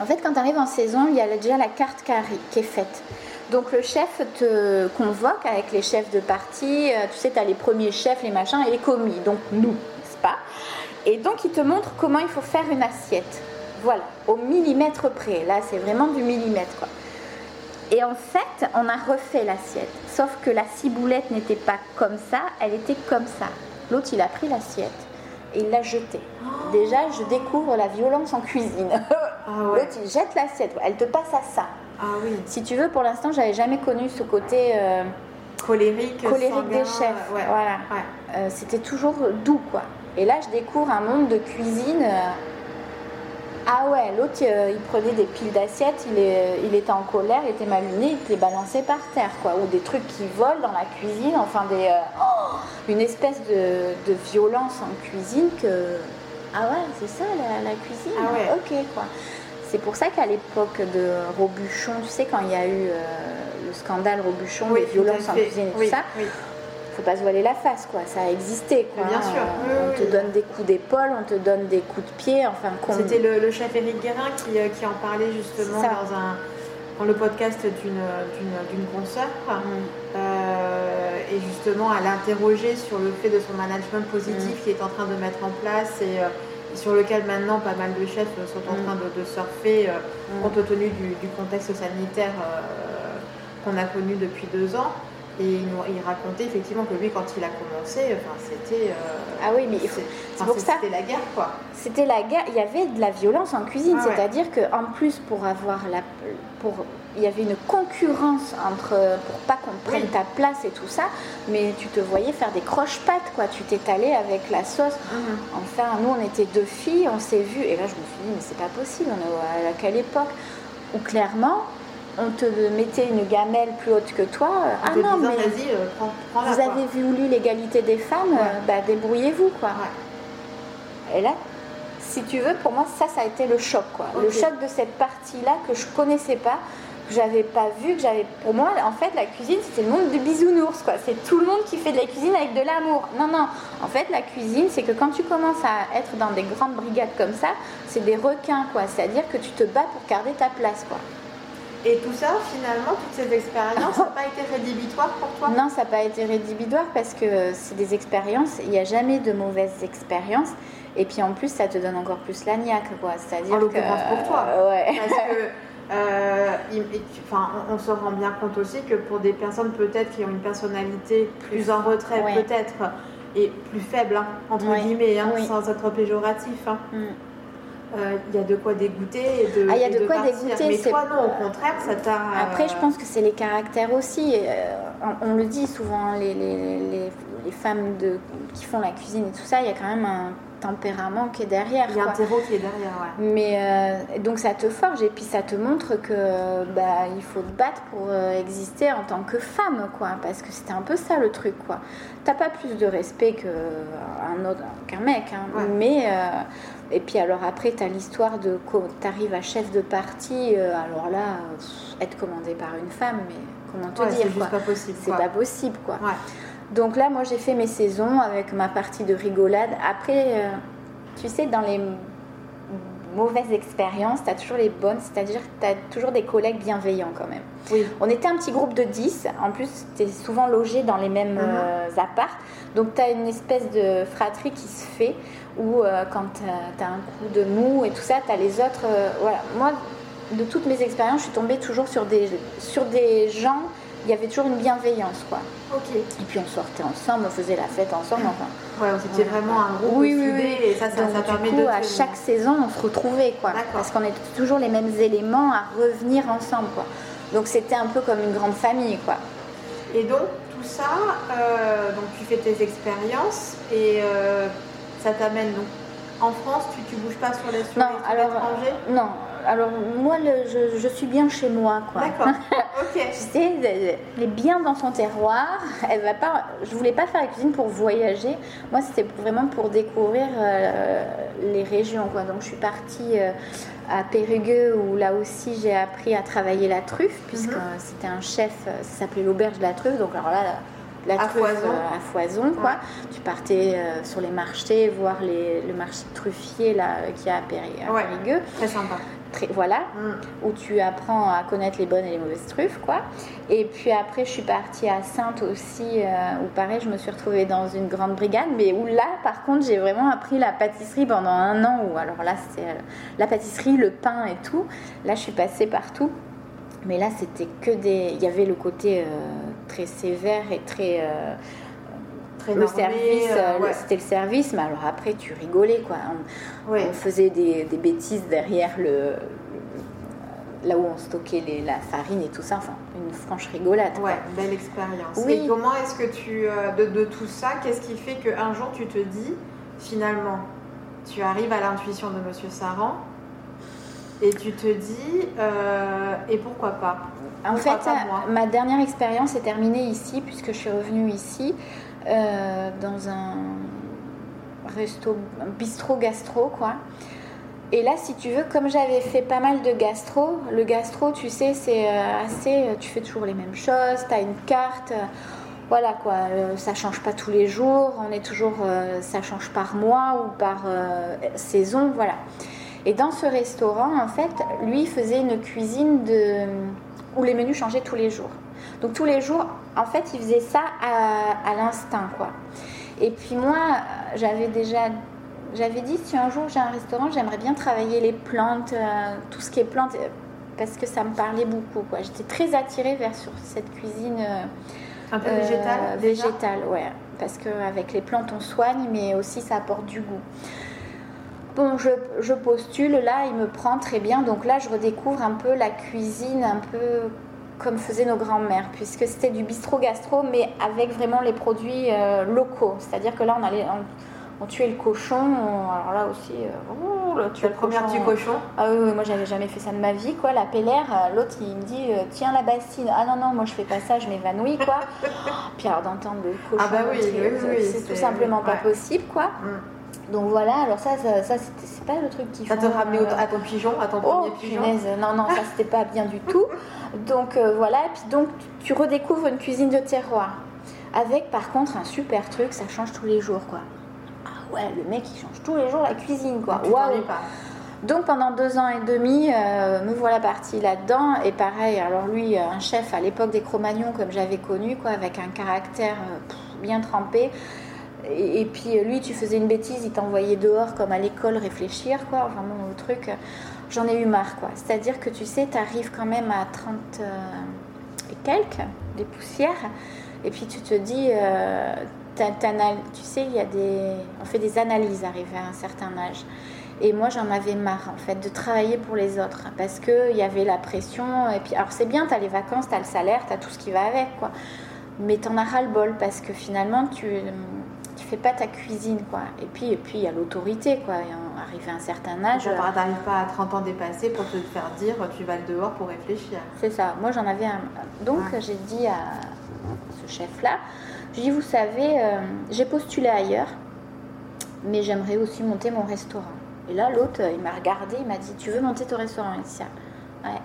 En fait, quand tu arrives en saison, il y a déjà la carte qui est faite. Donc le chef te convoque avec les chefs de partie, euh, tu sais, tu as les premiers chefs, les machins et les commis, donc nous, n'est-ce pas? Et donc il te montre comment il faut faire une assiette. Voilà, au millimètre près. Là, c'est vraiment du millimètre. Quoi. Et en fait, on a refait l'assiette. Sauf que la ciboulette n'était pas comme ça, elle était comme ça. L'autre, il a pris l'assiette et il l'a jetée. Déjà, je découvre la violence en cuisine. Ah L'autre, il jette l'assiette. Elle te passe à ça. Ah oui. Si tu veux, pour l'instant, j'avais jamais connu ce côté euh, colérique, colérique des chefs. voilà. Euh, c'était toujours doux, quoi. Et là, je découvre un monde de cuisine. Euh, ah ouais, l'autre, il prenait des piles d'assiettes, il, il était en colère, il était malmené, il les balançait par terre, quoi. Ou des trucs qui volent dans la cuisine, enfin des, oh, une espèce de, violence en cuisine que ah ouais, c'est ça la, cuisine. Ah ouais. Ok quoi. C'est pour ça qu'à l'époque de Robuchon, tu sais, quand il y a eu euh, le scandale Robuchon, les violences en cuisine et tout ça, il faut pas se voiler la face, quoi. Ça a existé, quoi. Bien sûr. on te donne des coups d'épaule, on te donne des coups de pied, enfin. C'était le, chef Éric Guérin qui, euh, qui, en parlait justement dans un dans le podcast d'une consoeur. Euh, et justement, elle interrogé sur le fait de son management positif mm. qu'il est en train de mettre en place et sur lequel maintenant pas mal de chefs sont en train de, surfer euh, mm. compte tenu du, contexte sanitaire euh, qu'on a connu depuis deux ans. Et il, racontait effectivement que lui, quand il a commencé, enfin, c'était. Euh, ah oui, mais c'est pour ça. C'était la guerre, quoi. C'était la guerre. Il y avait de la violence en cuisine, ah c'est-à-dire qu'en plus, pour avoir la, pour, il y avait une concurrence entre, pour pas qu'on prenne ta place et tout ça, mais tu te voyais faire des croche-pattes, quoi. Tu t'étalais avec la sauce. Mhm. Enfin, nous, on était deux filles, on s'est vues, et là, je me suis dit, mais c'est pas possible, on est à quelle époque? Où clairement, on te mettait une gamelle plus haute que toi. ah non, mais euh, vous avez voulu l'égalité des femmes, bah, débrouillez-vous, quoi. Et là, si tu veux, pour moi, ça, ça a été le choc, quoi. Le choc de cette partie-là que je connaissais pas, que j'avais pas vu, que j'avais. Pour moi, en fait, la cuisine, c'était le monde du bisounours, quoi. C'est tout le monde qui fait de la cuisine avec de l'amour. Non, non. En fait, la cuisine, c'est que quand tu commences à être dans des grandes brigades comme ça, c'est des requins, quoi. C'est-à-dire que tu te bats pour garder ta place, quoi. Et tout ça, finalement, toutes ces expériences, ça n'a pas été rédhibitoire pour toi? Non, ça n'a pas été rédhibitoire parce que c'est des expériences, il n'y a jamais de mauvaises expériences. Et puis en plus, ça te donne encore plus la niaque, quoi. C'est-à-dire en l'occurrence pour toi. ouais. Parce que, euh, enfin, on, se rend bien compte aussi que pour des personnes peut-être qui ont une personnalité plus en retrait, peut-être, et plus faible, hein, entre guillemets, hein, sans être péjoratif. Hein. Mm. Euh, il y a de quoi dégoûter et de Ah, il y a de, quoi dégoûter. Mais toi, non, au contraire, ça t'a... Après, je pense que c'est les caractères aussi. Euh, on, le dit souvent, les, les, les, les femmes de, qui font la cuisine et tout ça, il y a quand même un tempérament qui est derrière. Il y a un terreau qui est derrière, ouais. Mais euh, donc ça te forge et puis ça te montre que bah, il faut te battre pour exister en tant que femme, quoi. Parce que c'était un peu ça le truc, quoi. T'as pas plus de respect qu'un autre, qu'un mec, hein, mais et puis alors après, tu as l'histoire de tu arrives à chef de parti, euh, alors là, être commandé par une femme, mais comment te dire C'est pas possible. C'est pas possible, quoi. Donc là, moi, j'ai fait mes saisons avec ma partie de rigolade. Après, euh, tu sais, dans les mauvaises expériences, tu as toujours les bonnes, c'est-à-dire que tu as toujours des collègues bienveillants quand même. Oui. On était un petit groupe de 10, en plus tu es souvent logé dans les mêmes mm apparts, donc tu as une espèce de fratrie qui se fait où euh, quand tu as un coup de mou et tout ça, tu as les autres. Euh, voilà. Moi, de toutes mes expériences, je suis tombée toujours sur des, sur des gens, il y avait toujours une bienveillance. Quoi. Et puis on sortait ensemble, on faisait la fête ensemble. Enfin, ouais, c'était vraiment un groupe oui, oui, oui. et ça, ça, permet coup, à chaque saison, on se retrouvait. Quoi, parce qu'on était toujours les mêmes éléments à revenir ensemble. Quoi. Donc c'était un peu comme une grande famille. Quoi. Et donc, tout ça, euh, donc tu fais tes expériences et ça t'amène donc en France, tu, ne bouges pas sur les sur non, alors, Non, alors moi je, je, suis bien chez moi quoi. D'accord. Ok. tu sais, elle est bien dans son terroir. Elle va pas. Je voulais pas faire la cuisine pour voyager. Moi c'était vraiment pour découvrir euh, les régions quoi. Donc je suis partie euh, à Périgueux où là aussi j'ai appris à travailler la truffe puisque mhm. c'était un chef. Ça s'appelait l'auberge de la truffe. Donc alors là la à foison. Euh, à foison quoi. Tu partais euh, sur les marchés voir les, le marché truffier là qui a à, Périgueux. Très sympa. Voilà, mm. où tu apprends à connaître les bonnes et les mauvaises truffes, quoi. Et puis après, je suis partie à Sainte aussi, euh, où pareil, je me suis retrouvée dans une grande brigade, mais où là, par contre, j'ai vraiment appris la pâtisserie pendant un an, où alors là, c'est la pâtisserie, le pain et tout. Là, je suis passée partout. Mais là, c'était que des. Il y avait le côté euh, très sévère et très. Euh, le service, euh, c'était le service, mais alors après, tu rigolais, quoi. On, faisait des, des, bêtises derrière le, là où on stockait les, la farine et tout ça. Enfin, une franche rigolade. Ouais, belle expérience. Oui. Et comment est-ce que tu. De, de, tout ça, qu'est-ce qui fait qu'un jour, tu te dis, finalement, tu arrives à l'intuition de Monsieur Saran et tu te dis, euh, et pourquoi pas? En fait, ma dernière expérience est terminée ici, puisque je suis revenue ici, euh, dans un resto, bistrot gastro, quoi. Et là, si tu veux, comme j'avais fait pas mal de gastro, le gastro, tu sais, c'est euh, assez. Tu fais toujours les mêmes choses, tu as une carte. voilà quoi, ça change pas tous les jours, on est toujours. ça change par mois ou par saison, voilà. Et dans ce restaurant, en fait, lui faisait une cuisine de... où les menus changeaient tous les jours. Donc tous les jours, en fait, il faisait ça à, l'instinct, quoi. Et puis moi, j'avais déjà j'avais dit si un jour j'ai un restaurant, j'aimerais bien travailler les plantes, euh, tout ce qui est plantes, parce que ça me parlait beaucoup. J'étais très attirée vers sur cette cuisine euh, Un peu végétal Végétal, ouais. Parce qu'avec les plantes, on soigne, mais aussi ça apporte du goût. Bon, je, je, postule, là, il me prend très bien. Donc là, je redécouvre un peu la cuisine, un peu comme faisaient nos grands-mères, puisque c'était du bistrot gastro, mais avec vraiment les produits euh, locaux. C'est-à-dire que là, on allait, on, tuait le cochon. alors là aussi, euh, tu as le premier du cochon. Ah oui, moi, j'avais jamais fait ça de ma vie, quoi. La pellaire, euh, l'autre, il me dit, tiens la bassine. Ah non non, moi je fais pas ça, je m'évanouis, quoi. Puis alors d'entendre le cochon, ah bah oui, c'est tout simplement pas possible, quoi. Mm. Donc voilà, alors ça, ça, c'est pas le truc qui Ça te ramenait euh, à ton pigeon, à ton oh, premier pigeon Non, non, ça c'était pas bien du tout. Donc euh, voilà, et puis donc tu redécouvres une cuisine de terroir. Avec par contre un super truc, ça change tous les jours quoi. Ah ouais, le mec il change tous les jours la cuisine quoi. Waouh donc pendant deux ans et demi, euh, me voilà partie là-dedans. Et pareil, alors lui, un chef à l'époque des Cro-Magnons comme j'avais connu, quoi, avec un caractère bien trempé. Et, puis lui, tu faisais une bêtise, il t'envoyait dehors comme à l'école réfléchir, quoi, vraiment au truc. J'en ai eu marre, quoi. C'est-à-dire que tu sais, tu arrives quand même à 30 euh, et quelques, des poussières, et puis tu te dis, euh, tu sais, il y a des, on fait des analyses arrivé à un certain âge. Et moi, j'en avais marre, en fait, de travailler pour les autres. Parce qu'il y avait la pression. Et puis, alors, c'est bien, tu as les vacances, tu as le salaire, tu as tout ce qui va avec, quoi. Mais tu en as ras-le-bol parce que finalement, tu, tu fais pas ta cuisine, quoi. Et puis, et puis il y a l'autorité, quoi. Arrivé à un certain âge. Tu n'arrives pas à 30 ans dépassés pour te faire dire tu vas le dehors pour réfléchir. C'est ça. Moi, j'en avais un. Donc, j'ai dit à ce chef-là, je dis, vous savez, euh, j'ai postulé ailleurs, mais j'aimerais aussi monter mon restaurant. Et là, l'autre, il m'a regardé, il m'a dit, tu veux monter ton restaurant, ici Ouais.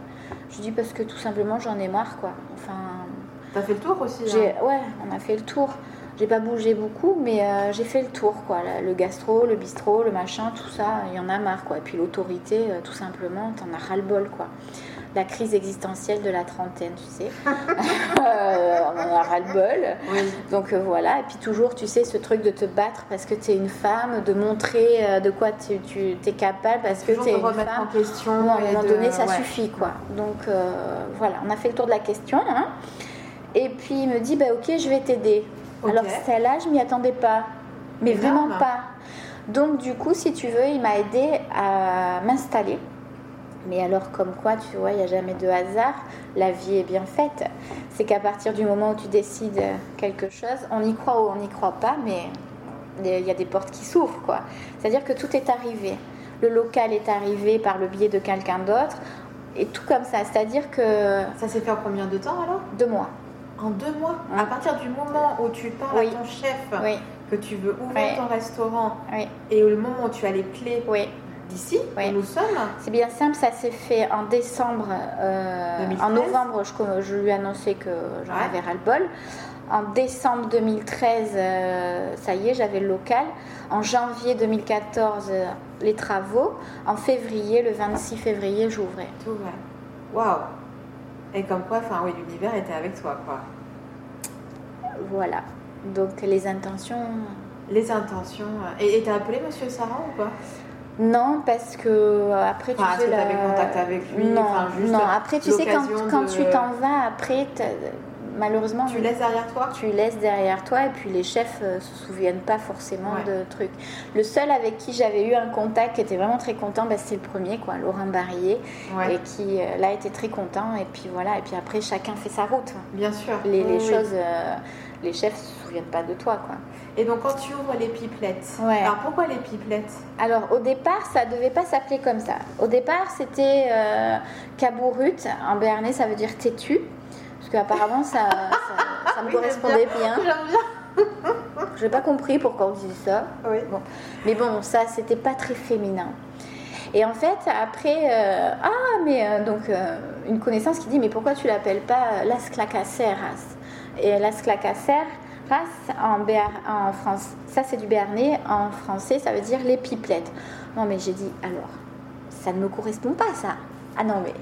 Je dis parce que tout simplement, j'en ai marre, quoi. Enfin. T'as fait le tour aussi Ouais, on a fait le tour. J'ai pas bougé beaucoup, mais euh, j'ai fait le tour, quoi. Le gastro, le bistrot, le machin, tout ça, il y en a marre, quoi. Et puis l'autorité, euh, tout simplement, t'en as ras-le-bol, quoi. La crise existentielle de la trentaine, tu sais. Euh, on en a ras-le-bol. Donc voilà, et puis toujours, tu sais, ce truc de te battre parce que tu es une femme, de montrer de quoi tu, tu es capable parce que tu es une femme. En question à un moment donné, ça suffit, quoi. Donc voilà, on a fait le tour de la question. Hein. Et puis il me dit, bah, ok, je vais t'aider. Alors celle-là, je m'y attendais pas, mais vraiment pas. Donc du coup, si tu veux, il m'a aidé à m'installer. Mais alors comme quoi, tu vois, il n'y a jamais de hasard, la vie est bien faite. C'est qu'à partir du moment où tu décides quelque chose, on y croit ou on n'y croit pas, mais il y a des portes qui s'ouvrent, quoi. C'est-à-dire que tout est arrivé. Le local est arrivé par le biais de quelqu'un d'autre, et tout comme ça. C'est-à-dire que... Ça s'est fait en combien de temps alors? Deux mois. En deux mois À partir du moment où tu parles à ton chef que tu veux ouvrir ton restaurant et le moment où tu as les clés d'ici, où nous sommes C'est bien simple, ça s'est fait en décembre. Euh, en novembre, je, je, lui annonçais que j'en avais ras-le-bol. En décembre 2013, euh, ça y est, j'avais le local. En janvier 2014, euh, les travaux. En février, le 26 février, j'ouvrais. Tout. Waouh et comme quoi, enfin oui, l'univers était avec toi, quoi. Voilà. Donc les intentions. Les intentions. Euh, et t'as appelé Monsieur Sarah ou pas? Non, parce que euh, après tu sais. La... contact avec lui? Non, non. Après tu sais quand, quand tu t'en vas, après malheureusement. Tu laisses derrière toi Tu laisses derrière toi et puis les chefs ne euh, se souviennent pas forcément de trucs. Le seul avec qui j'avais eu un contact qui était vraiment très content, bah, c'est le premier, quoi, Laurent Barrier, et qui euh, là était très content. Et puis voilà, et puis après chacun fait sa route. Bien sûr. Les, les choses, euh, les chefs se souviennent pas de toi, quoi. Et donc quand tu ouvres les pipelettes, alors pourquoi les pipelettes? Alors au départ, ça devait pas s'appeler comme ça. Au départ, c'était Cabourut. En béarnais, ça veut dire têtu. Qu'apparemment, ça, ça, me correspondait bien. bien. Je n'ai pas compris pourquoi on disait ça. Bon. Mais bon, ça, c'était pas très féminin. Et en fait, après, euh, ah, mais euh, donc, euh, une connaissance qui dit, mais pourquoi tu l'appelles pas Las Clacaceras Et Las Clacaceras, en, en France, ça c'est du béarnais, en français, ça veut dire les pipelettes. Non, mais j'ai dit, alors, ça ne me correspond pas, ça. Ah non, mais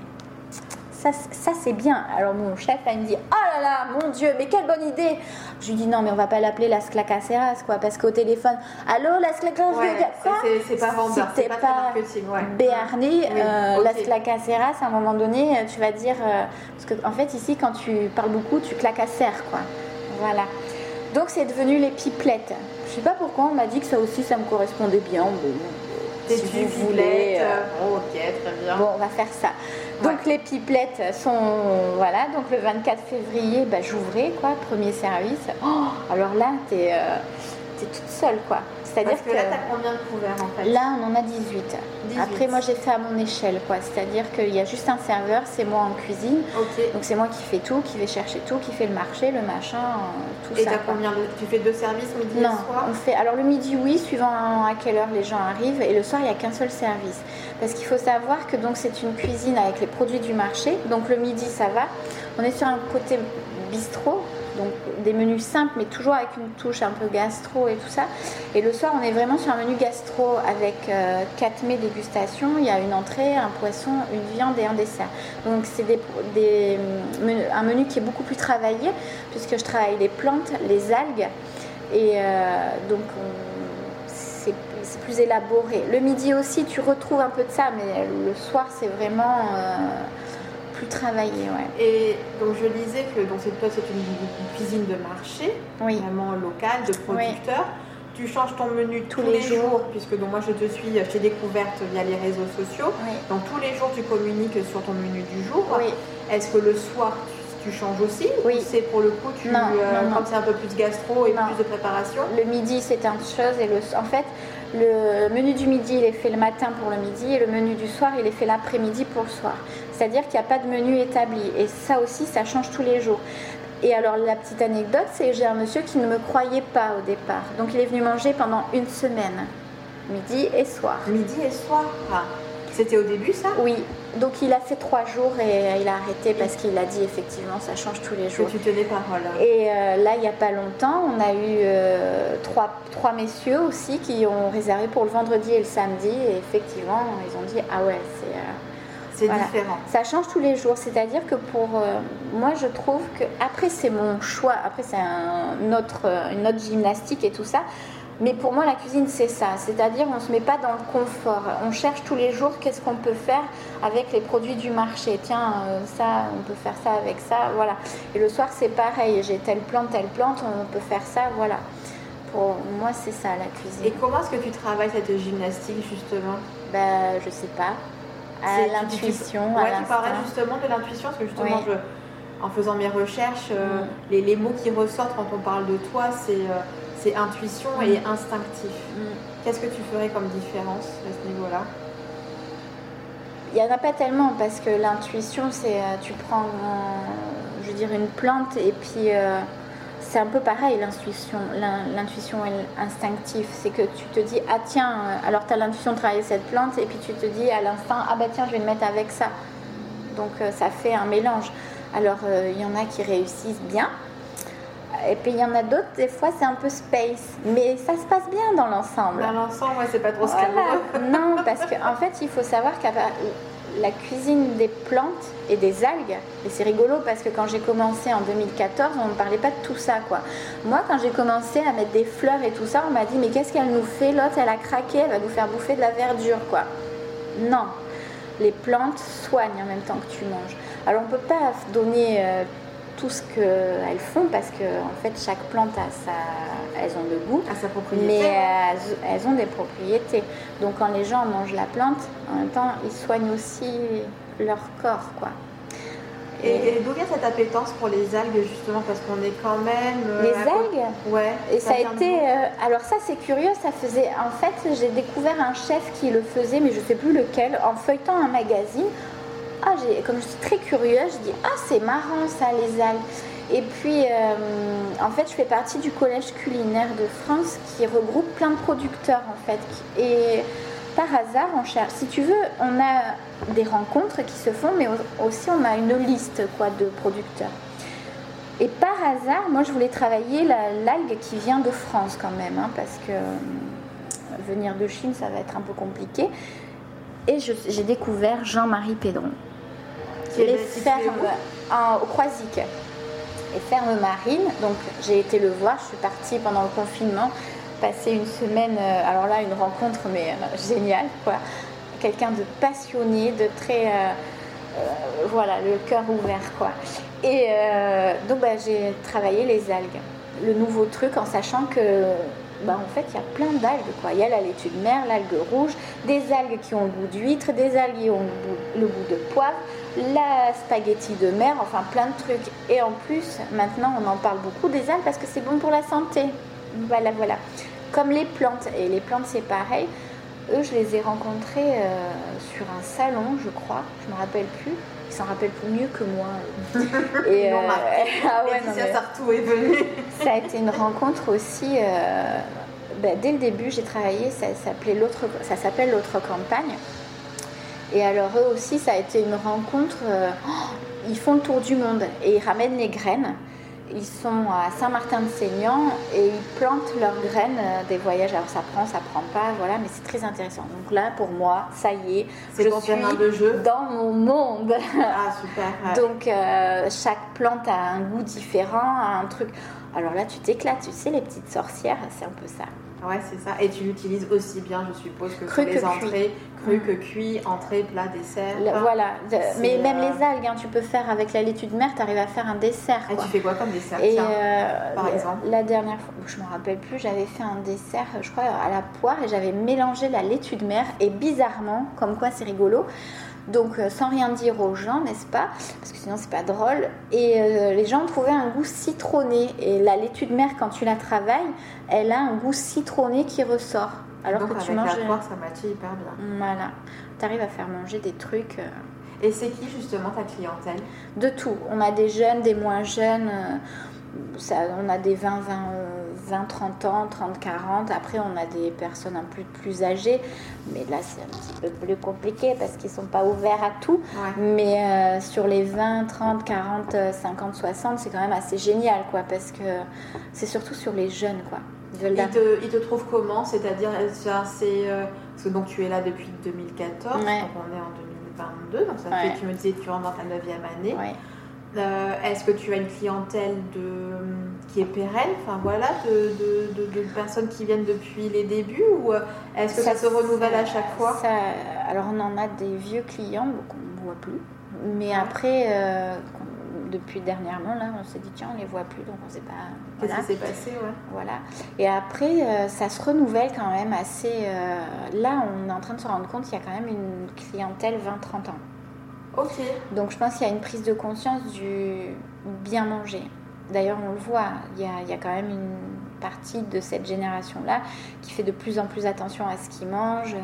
ça, ça c'est bien. Alors mon chef, il me dit, oh là là, mon Dieu, mais quelle bonne idée. Je lui dis, non, mais on va pas l'appeler la Sclacaceras, quoi, parce qu'au téléphone, allô, la Sclacaceras, ouais, c'est pas vendeur, c'est pas, pas ouais. béarné, euh, la Sclacaceras, à un moment donné, tu vas dire, euh, parce qu'en en fait, ici, quand tu parles beaucoup, tu claques à serre, quoi. Voilà. Donc c'est devenu les pipelettes. Je sais pas pourquoi on m'a dit que ça aussi ça me correspondait bien. Bon, si vous voulez. Euh, euh, ok, très bien. Bon, on va faire ça. Donc les pipelettes sont voilà. Donc le 24 février, bah, j'ouvrais quoi, premier service. Oh, alors là, es, euh, toute seule quoi. C'est-à-dire que, là, tu as combien de couverts en fait Là, on en a 18. Après, moi, j'ai fait à mon échelle, quoi. C'est-à-dire qu'il y a juste un serveur, c'est moi en cuisine. Donc, c'est moi qui fais tout, qui vais chercher tout, qui fait le marché, le machin, euh, tout et ça. Et combien Tu fais deux services, midi et soir on fait. Alors, le midi, oui, suivant à quelle heure les gens arrivent. Et le soir, il n'y a qu'un seul service. Parce qu'il faut savoir que donc c'est une cuisine avec les produits du marché. Donc, le midi, ça va. On est sur un côté bistrot, donc des menus simples, mais toujours avec une touche un peu gastro et tout ça. Et le soir, on est vraiment sur un menu gastro avec euh, 4 mets dégustation. Il y a une entrée, un poisson, une viande et un dessert. Donc c'est des, un menu qui est beaucoup plus travaillé, puisque je travaille les plantes, les algues. Et euh, donc c'est plus élaboré. Le midi aussi, tu retrouves un peu de ça, mais le soir, c'est vraiment... Euh, plus travaillé, ouais. Et donc je disais que donc toi c'est une, cuisine de marché, vraiment locale, de producteur. Tu changes ton menu tous, les, jours, puisque donc moi je te suis, je t'ai découverte via les réseaux sociaux. Donc tous les jours tu communiques sur ton menu du jour. Est-ce que le soir tu, changes aussi Oui. c'est pour le coup, tu, non, euh, comme c'est un peu plus gastro et plus de préparation? Le midi c'est un chose et le, en fait le menu du midi, il est fait le matin pour le midi et le menu du soir, il est fait l'après-midi pour le soir. C'est-à-dire qu'il n'y a pas de menu établi. Et ça aussi, ça change tous les jours. Et alors, la petite anecdote, c'est que j'ai un monsieur qui ne me croyait pas au départ. Donc, il est venu manger pendant une semaine, midi et soir. Midi et soir ah. C'était au début, ça? Oui. Donc, il a fait trois jours et il a arrêté parce qu'il a dit effectivement, ça change tous les jours. Que tu tenais parole. Et euh, là, il n'y a pas longtemps, on a eu euh, trois, trois messieurs aussi qui ont réservé pour le vendredi et le samedi. Et effectivement, ils ont dit Ah ouais, c'est. Euh, c'est différent. Ça change tous les jours. C'est-à-dire que pour moi, je trouve que après c'est mon choix. Après c'est un autre, une autre gymnastique et tout ça. Mais pour moi, la cuisine, c'est ça. C'est-à-dire, on ne se met pas dans le confort. On cherche tous les jours qu'est-ce qu'on peut faire avec les produits du marché. Tiens, euh, ça, on peut faire ça avec ça, voilà. Et le soir, c'est pareil. J'ai telle plante, telle plante, on peut faire ça, voilà. Pour moi, c'est ça, la cuisine. Et comment est-ce que tu travailles cette gymnastique, justement? Ben, je sais pas. À l'intuition. Ouais, tu parlais justement de l'intuition, parce que justement, en faisant mes recherches, euh, mm. les, les, mots qui ressortent quand on parle de toi, c'est... Euh, intuition et mm. instinctif. Mm. Qu'est-ce que tu ferais comme différence à ce niveau-là? Il n'y en a pas tellement parce que l'intuition, c'est euh, tu prends, je veux dire, une plante et puis c'est un peu pareil l'intuition. L'intuition et l'instinctif, c'est que tu te dis, ah tiens, euh, alors tu as l'intuition de travailler cette plante et puis tu te dis à l'instinct, ah bah tiens, je vais le mettre avec ça. Donc ça fait un mélange. Alors il y en a qui réussissent bien et puis il y en a d'autres, des fois c'est un peu space, mais ça se passe bien dans l'ensemble. Dans l'ensemble, ouais, c'est pas trop voilà. Non, parce qu'en en fait, il faut savoir que la cuisine des plantes et des algues, et c'est rigolo parce que quand j'ai commencé en 2014, on ne parlait pas de tout ça, quoi. Moi, quand j'ai commencé à mettre des fleurs et tout ça, on m'a dit, mais qu'est-ce qu'elle nous fait L'autre, elle a craqué, elle va nous faire bouffer de la verdure, quoi. Non, les plantes soignent en même temps que tu manges. Alors, on ne peut pas donner euh, tout ce qu'elles font parce que en fait chaque plante a sa, elles ont le goût, à sa propriété, mais elles, ont des propriétés. Donc quand les gens mangent la plante, en même temps ils soignent aussi leur corps quoi. Et, d'où vient cette appétence pour les algues justement parce qu'on est quand même euh, les algues ouais et ça, a été euh, alors ça c'est curieux ça faisait en fait j'ai découvert un chef qui le faisait mais je sais plus lequel en feuilletant un magazine ah, comme je suis très curieuse, je dis ah c'est marrant ça les algues. Et puis euh, en fait je fais partie du collège culinaire de France qui regroupe plein de producteurs en fait. Et par hasard on cherche, si tu veux, on a des rencontres qui se font, mais aussi on a une liste quoi de producteurs. Et par hasard, moi je voulais travailler l'algue qui vient de France quand même, hein, parce que euh, venir de Chine ça va être un peu compliqué. Et j'ai découvert Jean-Marie Pédron les fermes au Croisic, les fermes marines. Donc j'ai été le voir, je suis partie pendant le confinement, passer une semaine, euh, alors là une rencontre mais euh, géniale quoi. Quelqu'un de passionné, de très... voilà, le cœur ouvert, quoi. Et donc, bah, j'ai travaillé les algues. Le nouveau truc en sachant que bah, en fait, il y a plein d'algues. Quoi. Il y a la laitue de mer, l'algue rouge, des algues qui ont le goût d'huître, des algues qui ont le goût, de poivre, la spaghetti de mer, enfin plein de trucs. Et en plus, maintenant, on en parle beaucoup des algues parce que c'est bon pour la santé. Voilà, voilà. Comme les plantes. Et les plantes, c'est pareil. Eux, je les ai rencontrés euh, sur un salon, je crois. Je ne me rappelle plus il s'en rappelle plus mieux que moi. Et euh, ah ouais, non, Sartou est venu. ça a été une rencontre aussi. Euh, ben, dès le début, j'ai travaillé, ça s'appelait l'autre, ça s'appelle l'autre campagne. Et alors eux aussi, ça a été une rencontre. Euh, ils font le tour du monde et ils ramènent les graines. Ils sont à Saint-Martin-de-Seignan et ils plantent leurs graines euh, des voyages. Alors ça prend, ça prend pas, voilà, mais c'est très intéressant. Donc là, pour moi, ça y est, je suis jeu. dans mon monde. Ah super. Donc euh, chaque plante a un goût différent, a un truc. Alors là, tu t'éclates, tu sais, les petites sorcières, c'est un peu ça. Ouais, c'est ça. Et tu l'utilises aussi bien, je suppose, que cru les entrées, cru que cuit, entrée, plat, dessert. voilà. Mais même euh, les algues, hein, tu peux faire avec la laitue de mer, tu arrives à faire un dessert. Et tu fais quoi comme dessert euh, Par exemple La dernière fois, je me rappelle plus, j'avais fait un dessert, je crois, à la poire et j'avais mélangé la laitue de mer. Et bizarrement, comme quoi c'est rigolo, donc euh, sans rien dire aux gens, n'est-ce pas? Parce que sinon c'est pas drôle. Et euh, les gens trouvaient un goût citronné. Et la laitue de mer, quand tu la travailles, elle a un goût citronné qui ressort. Alors que tu manges. La poire, ça matche hyper bien. Voilà. Tu arrives à faire manger des trucs. Euh, Et c'est qui justement ta clientèle? De tout. On a des jeunes, des moins jeunes. Ça, on a des 20, 20, 20, 30 ans, 30, 40. Après, on a des personnes un peu plus âgées. Mais là, c'est un petit peu plus compliqué parce qu'ils ne sont pas ouverts à tout. Mais euh, sur les 20, 30, 40, 50, 60, c'est quand même assez génial, quoi. Parce que c'est surtout sur les jeunes, quoi. Ils te, ils te trouvent comment? C'est-à-dire, c'est. Euh, parce que donc tu es là depuis 2014, donc on est en 2022, donc ça fait, tu me disais, tu rentres dans ta 9e année. Euh, est-ce que tu as une clientèle de, qui est pérenne, enfin voilà, de, de, personnes qui viennent depuis les débuts ou euh, est-ce que ça, se renouvelle à chaque fois? Alors on en a des vieux clients qu'on ne voit plus, mais après, euh, depuis dernièrement, là, on s'est dit tiens, on ne les voit plus, donc on ne sait pas. Qu'est-ce qui s'est passé ouais? Voilà. Et après, ça se renouvelle quand même assez. là, on est en train de se rendre compte qu'il y a quand même une clientèle 20-30 ans. Donc je pense qu'il y a une prise de conscience du bien manger. D'ailleurs, on le voit, il y, a, quand même une partie de cette génération-là qui fait de plus en plus attention à ce qu'ils mangent.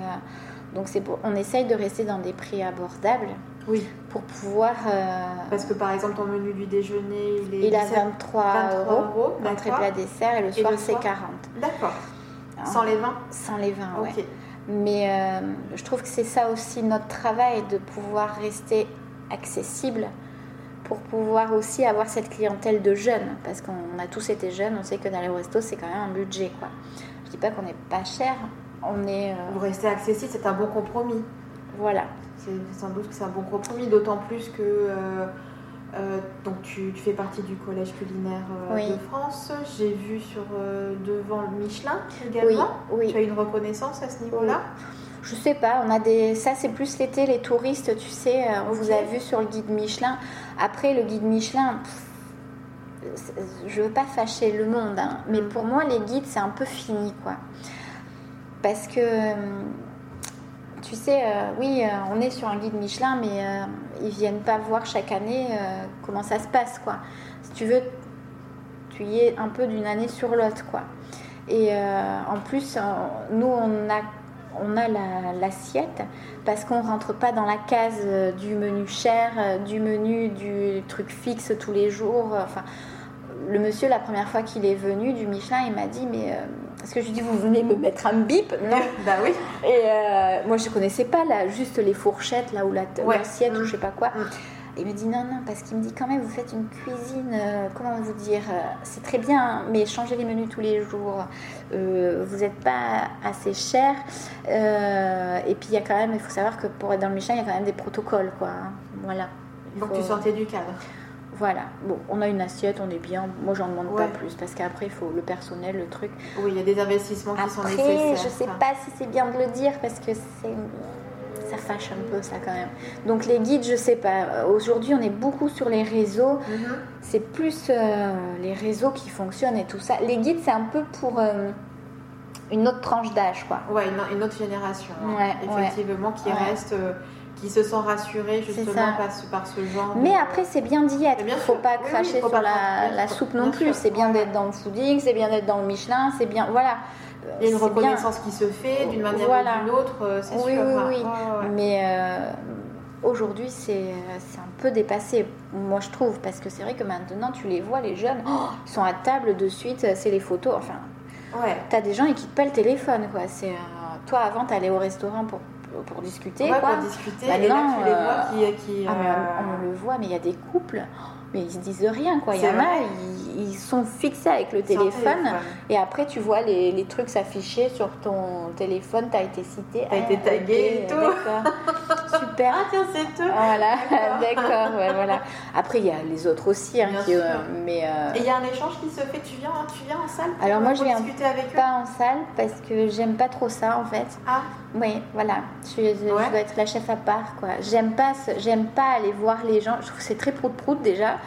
Donc c'est on essaye de rester dans des prix abordables. Oui. Pour pouvoir. Euh, Parce que par exemple, ton menu du déjeuner, il est. Il a 23, 23 euros, entrée plat dessert, et le soir, c'est 40. D'accord. Sans les vins Sans les vins, oui. Mais euh, je trouve que c'est ça aussi notre travail, de pouvoir rester accessible pour pouvoir aussi avoir cette clientèle de jeunes. Parce qu'on a tous été jeunes, on sait que dans les restos, c'est quand même un budget. Quoi. Je dis pas qu'on n'est pas cher, on est... Euh... Vous restez accessible, c'est un bon compromis. Voilà. C'est sans doute que c'est un bon compromis, d'autant plus que... Euh, euh, donc tu, fais partie du collège culinaire de France. J'ai vu sur devant le Michelin également. Oui, Tu as une reconnaissance à ce niveau-là? Je sais pas. On a des. Ça c'est plus l'été les touristes. Tu sais, on vous a vu sur le guide Michelin. Après le guide Michelin. je veux pas fâcher le monde, hein, mais mm. pour moi les guides c'est un peu fini quoi. Parce que tu sais, euh, oui, euh, on est sur un guide Michelin, mais euh, ils viennent pas voir chaque année comment ça se passe, quoi. Si tu veux, tu y es un peu d'une année sur l'autre, quoi. Et en plus, nous, on a, on a l'assiette parce qu'on rentre pas dans la case du menu cher, du menu du truc fixe tous les jours. Enfin, le monsieur, la première fois qu'il est venu du Michelin, il m'a dit Mais parce que je lui dis, vous venez me mettre un bip? Non. bah oui. Et euh, moi, je connaissais pas là, juste les fourchettes, là, ou l'assiette, ou je sais pas quoi. Mm. Il me dit non, non, parce qu'il me dit quand même, vous faites une cuisine, euh, comment vous dire, euh, c'est très bien, mais changez les menus tous les jours, vous n'êtes pas assez cher. et puis il y a quand même, il faut savoir que pour être dans le Michelin, il y a quand même des protocoles, quoi. Hein. Voilà. Donc tu sortais du cadre voilà, bon, on a une assiette, on est bien. Moi, j'en demande pas plus parce qu'après, il faut le personnel, le truc. Oui, il y a des investissements qui sont nécessaires. Je sais pas si c'est bien de le dire parce que c'est. Ça fâche un peu ça quand même. Donc les guides, je sais pas. Aujourd'hui, on est beaucoup sur les réseaux. Mhm. C'est plus euh, les réseaux qui fonctionnent et tout ça. Les guides, c'est un peu pour euh, une autre tranche d'âge, quoi. Ouais, une, une autre génération. hein. Ouais, Effectivement, qui reste, euh, qui se sent rassurée justement par ce, par ce genre. Mais de- après, c'est bien d'y être. Bien Il faut sûr. pas Oui, cracher oui, faut sur pas la, faut- soupe bien non plus. sûr. C'est bien d'être dans le fooding, c'est bien d'être dans le Michelin, c'est bien. Voilà. Euh, Il y a une bien. reconnaissance qui se fait d'une manière Voilà. ou d'une autre, euh, c'est Oui, sûr. oui, oui. ouais. Mais euh, aujourd'hui, c'est c'est un peu dépassé, moi je trouve, parce que c'est vrai que maintenant, tu les vois, les jeunes, oh, ils sont à table de suite, c'est les photos. Enfin, Ouais. t'as des gens, ils quittent pas le téléphone, quoi. C'est euh, toi avant, t'allais au restaurant pour, pour discuter, Ouais, quoi. pour discuter. et là, Maintenant, tu les euh, vois qui. qui Ah, euh, on le voit, mais il y a des couples, mais ils se disent rien, quoi. Il y en a, ils, ils sont fixés avec le téléphone. Et après, tu vois les, les trucs s'afficher sur ton téléphone. T'as été cité. T'as été tagué et tout. D'accord. Super. Ah, tiens, c'est eux. Voilà, d'accord, ouais, voilà. Après, il y a les autres aussi, hein, qui, euh, mais euh, Et il y a un échange qui se fait. Tu viens, tu viens en salle Alors, moi, je viens discuter avec eux. pas en salle parce que j'aime pas trop ça, en fait. Ah, Oui, voilà. Je, suis- je Ouais. dois être la chef à part, quoi. J'aime pas, j'aime pas aller voir les gens. Je trouve que c'est très prout prout déjà.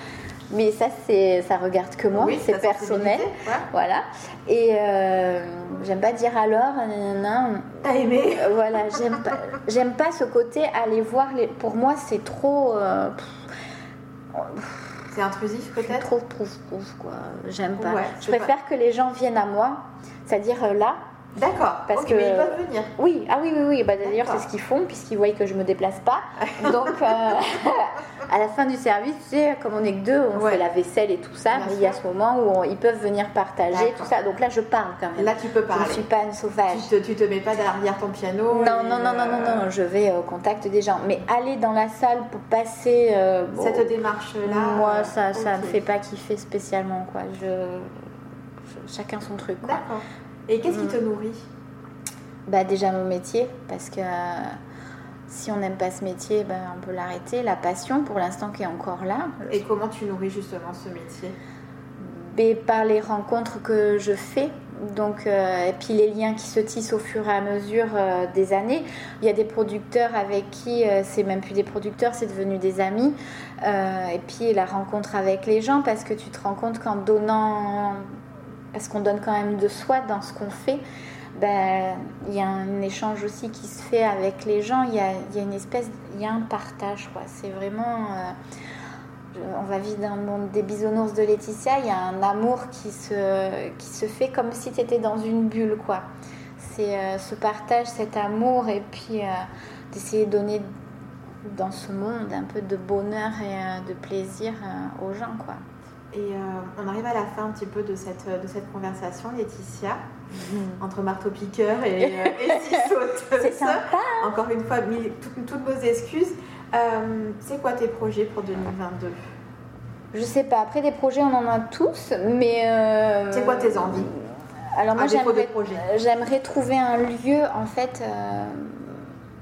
Mais ça, c'est, ça regarde que moi. oui, c'est personnel. ouais. Voilà. Et euh, j'aime pas dire alors, nanana. T'as aimé? Euh, voilà, j'aime pas, j'aime pas ce côté aller voir les. Pour moi, c'est trop. euh, C'est intrusif peut-être? trop prouf prouf quoi. J'aime pas. Ouais, je pas- préfère que les gens viennent à moi, c'est-à-dire là. D'accord. Parce que- mais ils peuvent venir. Oui, ah oui, oui, oui. Bah, d'ailleurs, c'est D'accord. ce qu'ils font puisqu'ils voient que je me déplace pas. Donc, euh, à la fin du service, tu sais, comme on est que deux, on Ouais. fait la vaisselle et tout ça. Bien mais il y a ce moment où on- ils peuvent venir partager D'accord. tout ça. Donc là, je parle quand même. Là, tu peux je parler. ne suis pas une sauvage. Tu te, tu te mets pas derrière ton piano. Non, et, non, non, non, non, euh, non, je vais au contact des gens. Mais aller dans la salle pour passer. euh, bon, Cette démarche-là. moi, ça ça ok. me fait pas kiffer spécialement, quoi. Je, je- chacun son truc, quoi. Et qu'est-ce qui te nourrit? Bah, déjà mon métier, parce que euh, si on n'aime pas ce métier, bah, on peut l'arrêter. La passion, pour l'instant, qui est encore là. Et comment tu nourris justement ce métier? Mais par les rencontres que je fais. Donc, euh, et puis les liens qui se tissent au fur et à mesure euh, des années. Il y a des producteurs avec qui euh, c'est même plus des producteurs, c'est devenu des amis. Et puis la rencontre avec les gens, parce que tu te rends compte qu'en donnant, parce qu'on donne quand même de soi dans ce qu'on fait, ben, il y a un échange aussi qui se fait avec les gens. Il y a, une espèce, il y a un partage. C'est vraiment. euh, on va vivre dans le monde des bisounours de Laetitia, il y a un amour qui se, qui se fait comme si tu étais dans une bulle, quoi. C'est euh, ce partage, cet amour, et puis euh, d'essayer de donner dans ce monde un peu de bonheur et de plaisir aux gens, quoi. Et euh, on arrive à la fin un petit peu de cette, de cette conversation, Laetitia, entre marteau-piqueur et, euh, et. C'est sympa. Encore une fois, mille- toutes, toutes nos excuses. Euh, c'est quoi tes projets pour 2022 Je sais pas, après des projets, on en a tous, mais. euh, C'est quoi tes envies? Alors moi, j'aimerais trouver un lieu, en fait,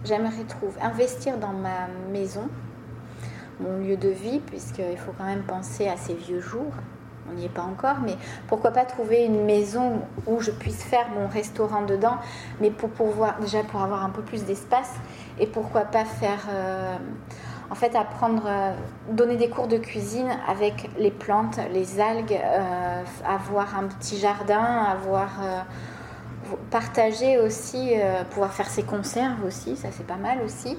j'aimerais trouver, investir dans ma maison, mon lieu de vie, puisqu'il faut quand même penser à ces vieux jours. On n'y est pas encore, mais pourquoi pas trouver une maison où je puisse faire mon restaurant dedans, mais pour pouvoir, déjà pour avoir un peu plus d'espace, et pourquoi pas faire, euh, en fait, apprendre, euh, donner des cours de cuisine avec les plantes, les algues, euh, avoir un petit jardin, avoir partager aussi, pouvoir faire ses conserves aussi, ça c'est pas mal aussi.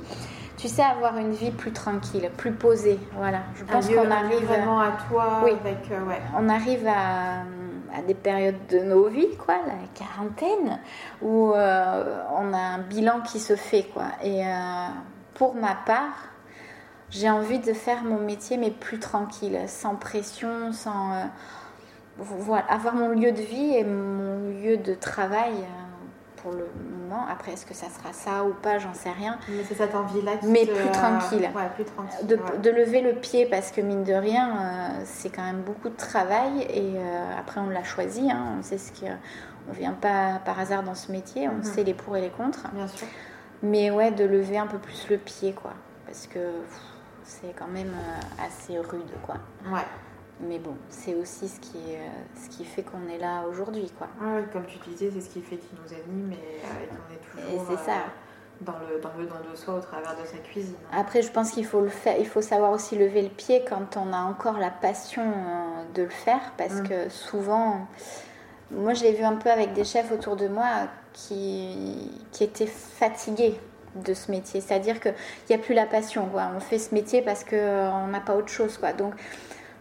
Tu sais, avoir une vie plus tranquille, plus posée. Voilà, je pense qu'on arrive, vraiment à toi, Oui. avec euh, ouais. on arrive à, à des périodes de nos vies, quoi, la quarantaine, où euh, on a un bilan qui se fait, quoi. Et euh, pour ma part, j'ai envie de faire mon métier, mais plus tranquille, sans pression, sans. voilà, avoir mon lieu de vie et mon lieu de travail pour le moment. Après, est-ce que ça sera ça ou pas, j'en sais rien. Mais c'est cette envie-là qui Mais te- plus tranquille. Ouais, plus tranquille. De, ouais. de lever le pied parce que mine de rien, euh, c'est quand même beaucoup de travail et euh, après on l'a choisi, hein, on sait ce que on vient pas par hasard dans ce métier, on Mhm. sait les pour et les contre, Bien sûr. mais ouais de lever un peu plus le pied quoi, parce que c'est quand même euh, assez rude quoi. Ouais. Mais bon, c'est aussi ce qui, euh, ce qui fait qu'on est là aujourd'hui quoi. Ouais, comme tu disais, c'est ce qui fait qui nous anime et, euh, et qu'on est Et toujours c'est ça. dans le, dans le don de soi au travers de sa cuisine. Après, je pense qu'il faut le faire, il faut savoir aussi lever le pied quand on a encore la passion euh, de le faire, parce mm. que souvent, moi je l'ai vu un peu avec des chefs autour de moi qui, qui étaient fatigués de ce métier, c'est-à-dire qu'il n'y a plus la passion, quoi. on fait ce métier parce qu'on n'a pas autre chose. Quoi. Donc,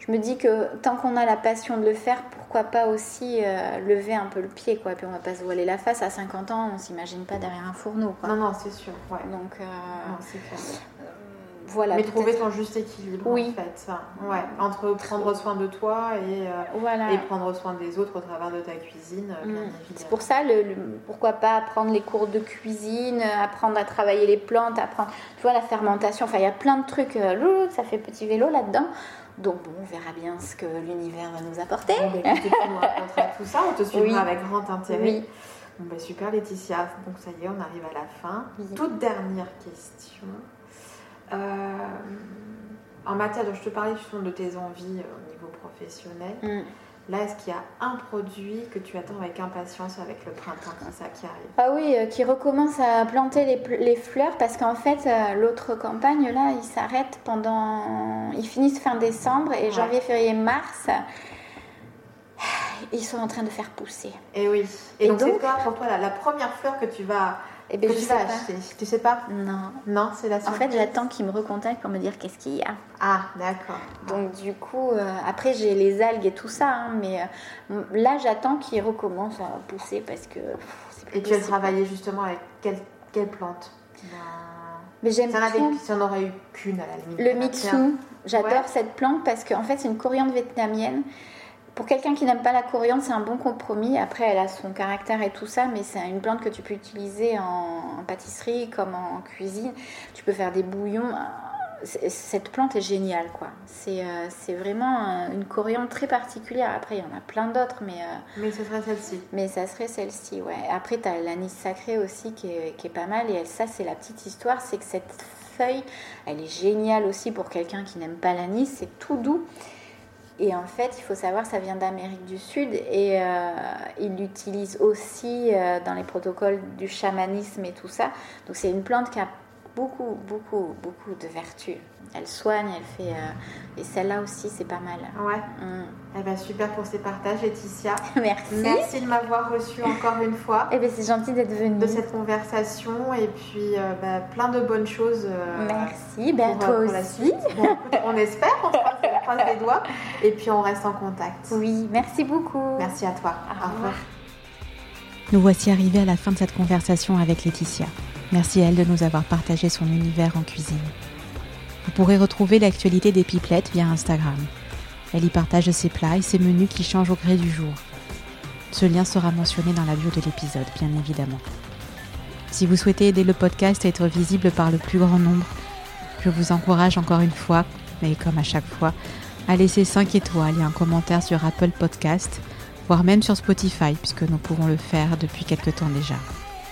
je me dis que tant qu'on a la passion de le faire, pourquoi pas aussi euh, lever un peu le pied, quoi. Puis on va pas se voiler la face. À 50 ans, on s'imagine pas derrière un fourneau, quoi. Non, non, c'est sûr. Ouais. Donc, euh, c'est clair. Euh, voilà. Mais trouver ton juste équilibre, oui. en fait. Ouais. Entre prendre soin de toi et, voilà. et prendre soin des autres au travers de ta cuisine. Mm. C'est pour ça, le, pourquoi pas apprendre les cours de cuisine, apprendre à travailler les plantes, apprendre, tu vois, la fermentation. Enfin, il y a plein de trucs. ça fait petit vélo là-dedans donc bon, on verra bien ce que l'univers va nous apporter. Bon, écoutez, on tout ça, on te suivra avec grand intérêt. Oui. Bon, bah, super Laetitia, donc ça y est, on arrive à la fin. Toute dernière question. Euh, en matière de, je te parlais justement de tes envies euh, au niveau professionnel. Mm. Là, est-ce qu'il y a un produit que tu attends avec impatience avec le printemps qui, ça, qui arrive? Ah oui, euh, qui recommence à planter les, les fleurs parce qu'en fait, euh, l'autre campagne, là, il s'arrête pendant. Ils finissent fin décembre et janvier, février, mars. Ils sont en train de faire pousser. Et eh oui. Et, donc, c'est quoi pour toi la première fleur que tu vas eh bien, je sais pas. Tu sais pas Non. Non, c'est la En fait, j'attends qu'il me recontacte pour me dire qu'est-ce qu'il y a. Ah, d'accord. Donc, du coup, euh, après, j'ai les algues et tout ça, hein, mais euh, là, j'attends qu'il recommence à pousser parce que. et tu as travaillé justement avec quelle, quelle plante? Mais j'aime Si on aurait eu qu'une à la limite. Le Mitsu. J'adore cette plante parce qu'en fait, c'est une coriandre vietnamienne pour quelqu'un qui n'aime pas la coriandre, c'est un bon compromis. Après, elle a son caractère et tout ça, mais c'est une plante que tu peux utiliser en, pâtisserie comme en cuisine. Tu peux faire des bouillons. Cette plante est géniale, quoi. C'est euh, vraiment une coriandre très particulière. Après, il y en a plein d'autres, mais... Euh, mais ce serait celle-ci. Mais ça serait celle-ci, ouais. Après, tu as l'anis sacré aussi qui est, qui est pas mal. Et ça, c'est la petite histoire, c'est que cette feuille, elle est géniale aussi pour quelqu'un qui n'aime pas l'anis. C'est tout doux. Et en fait, il faut savoir, ça vient d'Amérique du Sud et euh, ils l'utilisent aussi euh, dans les protocoles du chamanisme et tout ça. Donc c'est une plante qui a beaucoup, beaucoup, beaucoup de vertus. Elle soigne, elle fait. Euh, et celle-là aussi, c'est pas mal. Ouais. Mm. Eh ben, super pour ces partages, Laetitia. Merci. Merci de m'avoir reçu encore une fois. Eh ben, c'est gentil d'être venue. De cette conversation et puis euh, bah, plein de bonnes choses. Euh, Merci. Ben, toi aussi. La suite. on espère, on croise, les doigts et puis on reste en contact. Oui, merci beaucoup. Merci à toi. Au, revoir. Nous voici arrivés à la fin de cette conversation avec Laetitia. Merci à elle de nous avoir partagé son univers en cuisine. Vous pourrez retrouver l'actualité des pipelettes via Instagram. Elle y partage ses plats et ses menus qui changent au gré du jour. Ce lien sera mentionné dans la bio de l'épisode, bien évidemment. Si vous souhaitez aider le podcast à être visible par le plus grand nombre, je vous encourage encore une fois, mais comme à chaque fois, à laisser 5 étoiles et un commentaire sur Apple Podcast, voire même sur Spotify, puisque nous pouvons le faire depuis quelque temps déjà.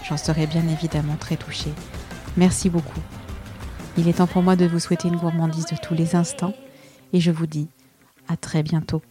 J'en serai bien évidemment très touchée. Merci beaucoup. Il est temps pour moi de vous souhaiter une gourmandise de tous les instants et je vous dis à très bientôt.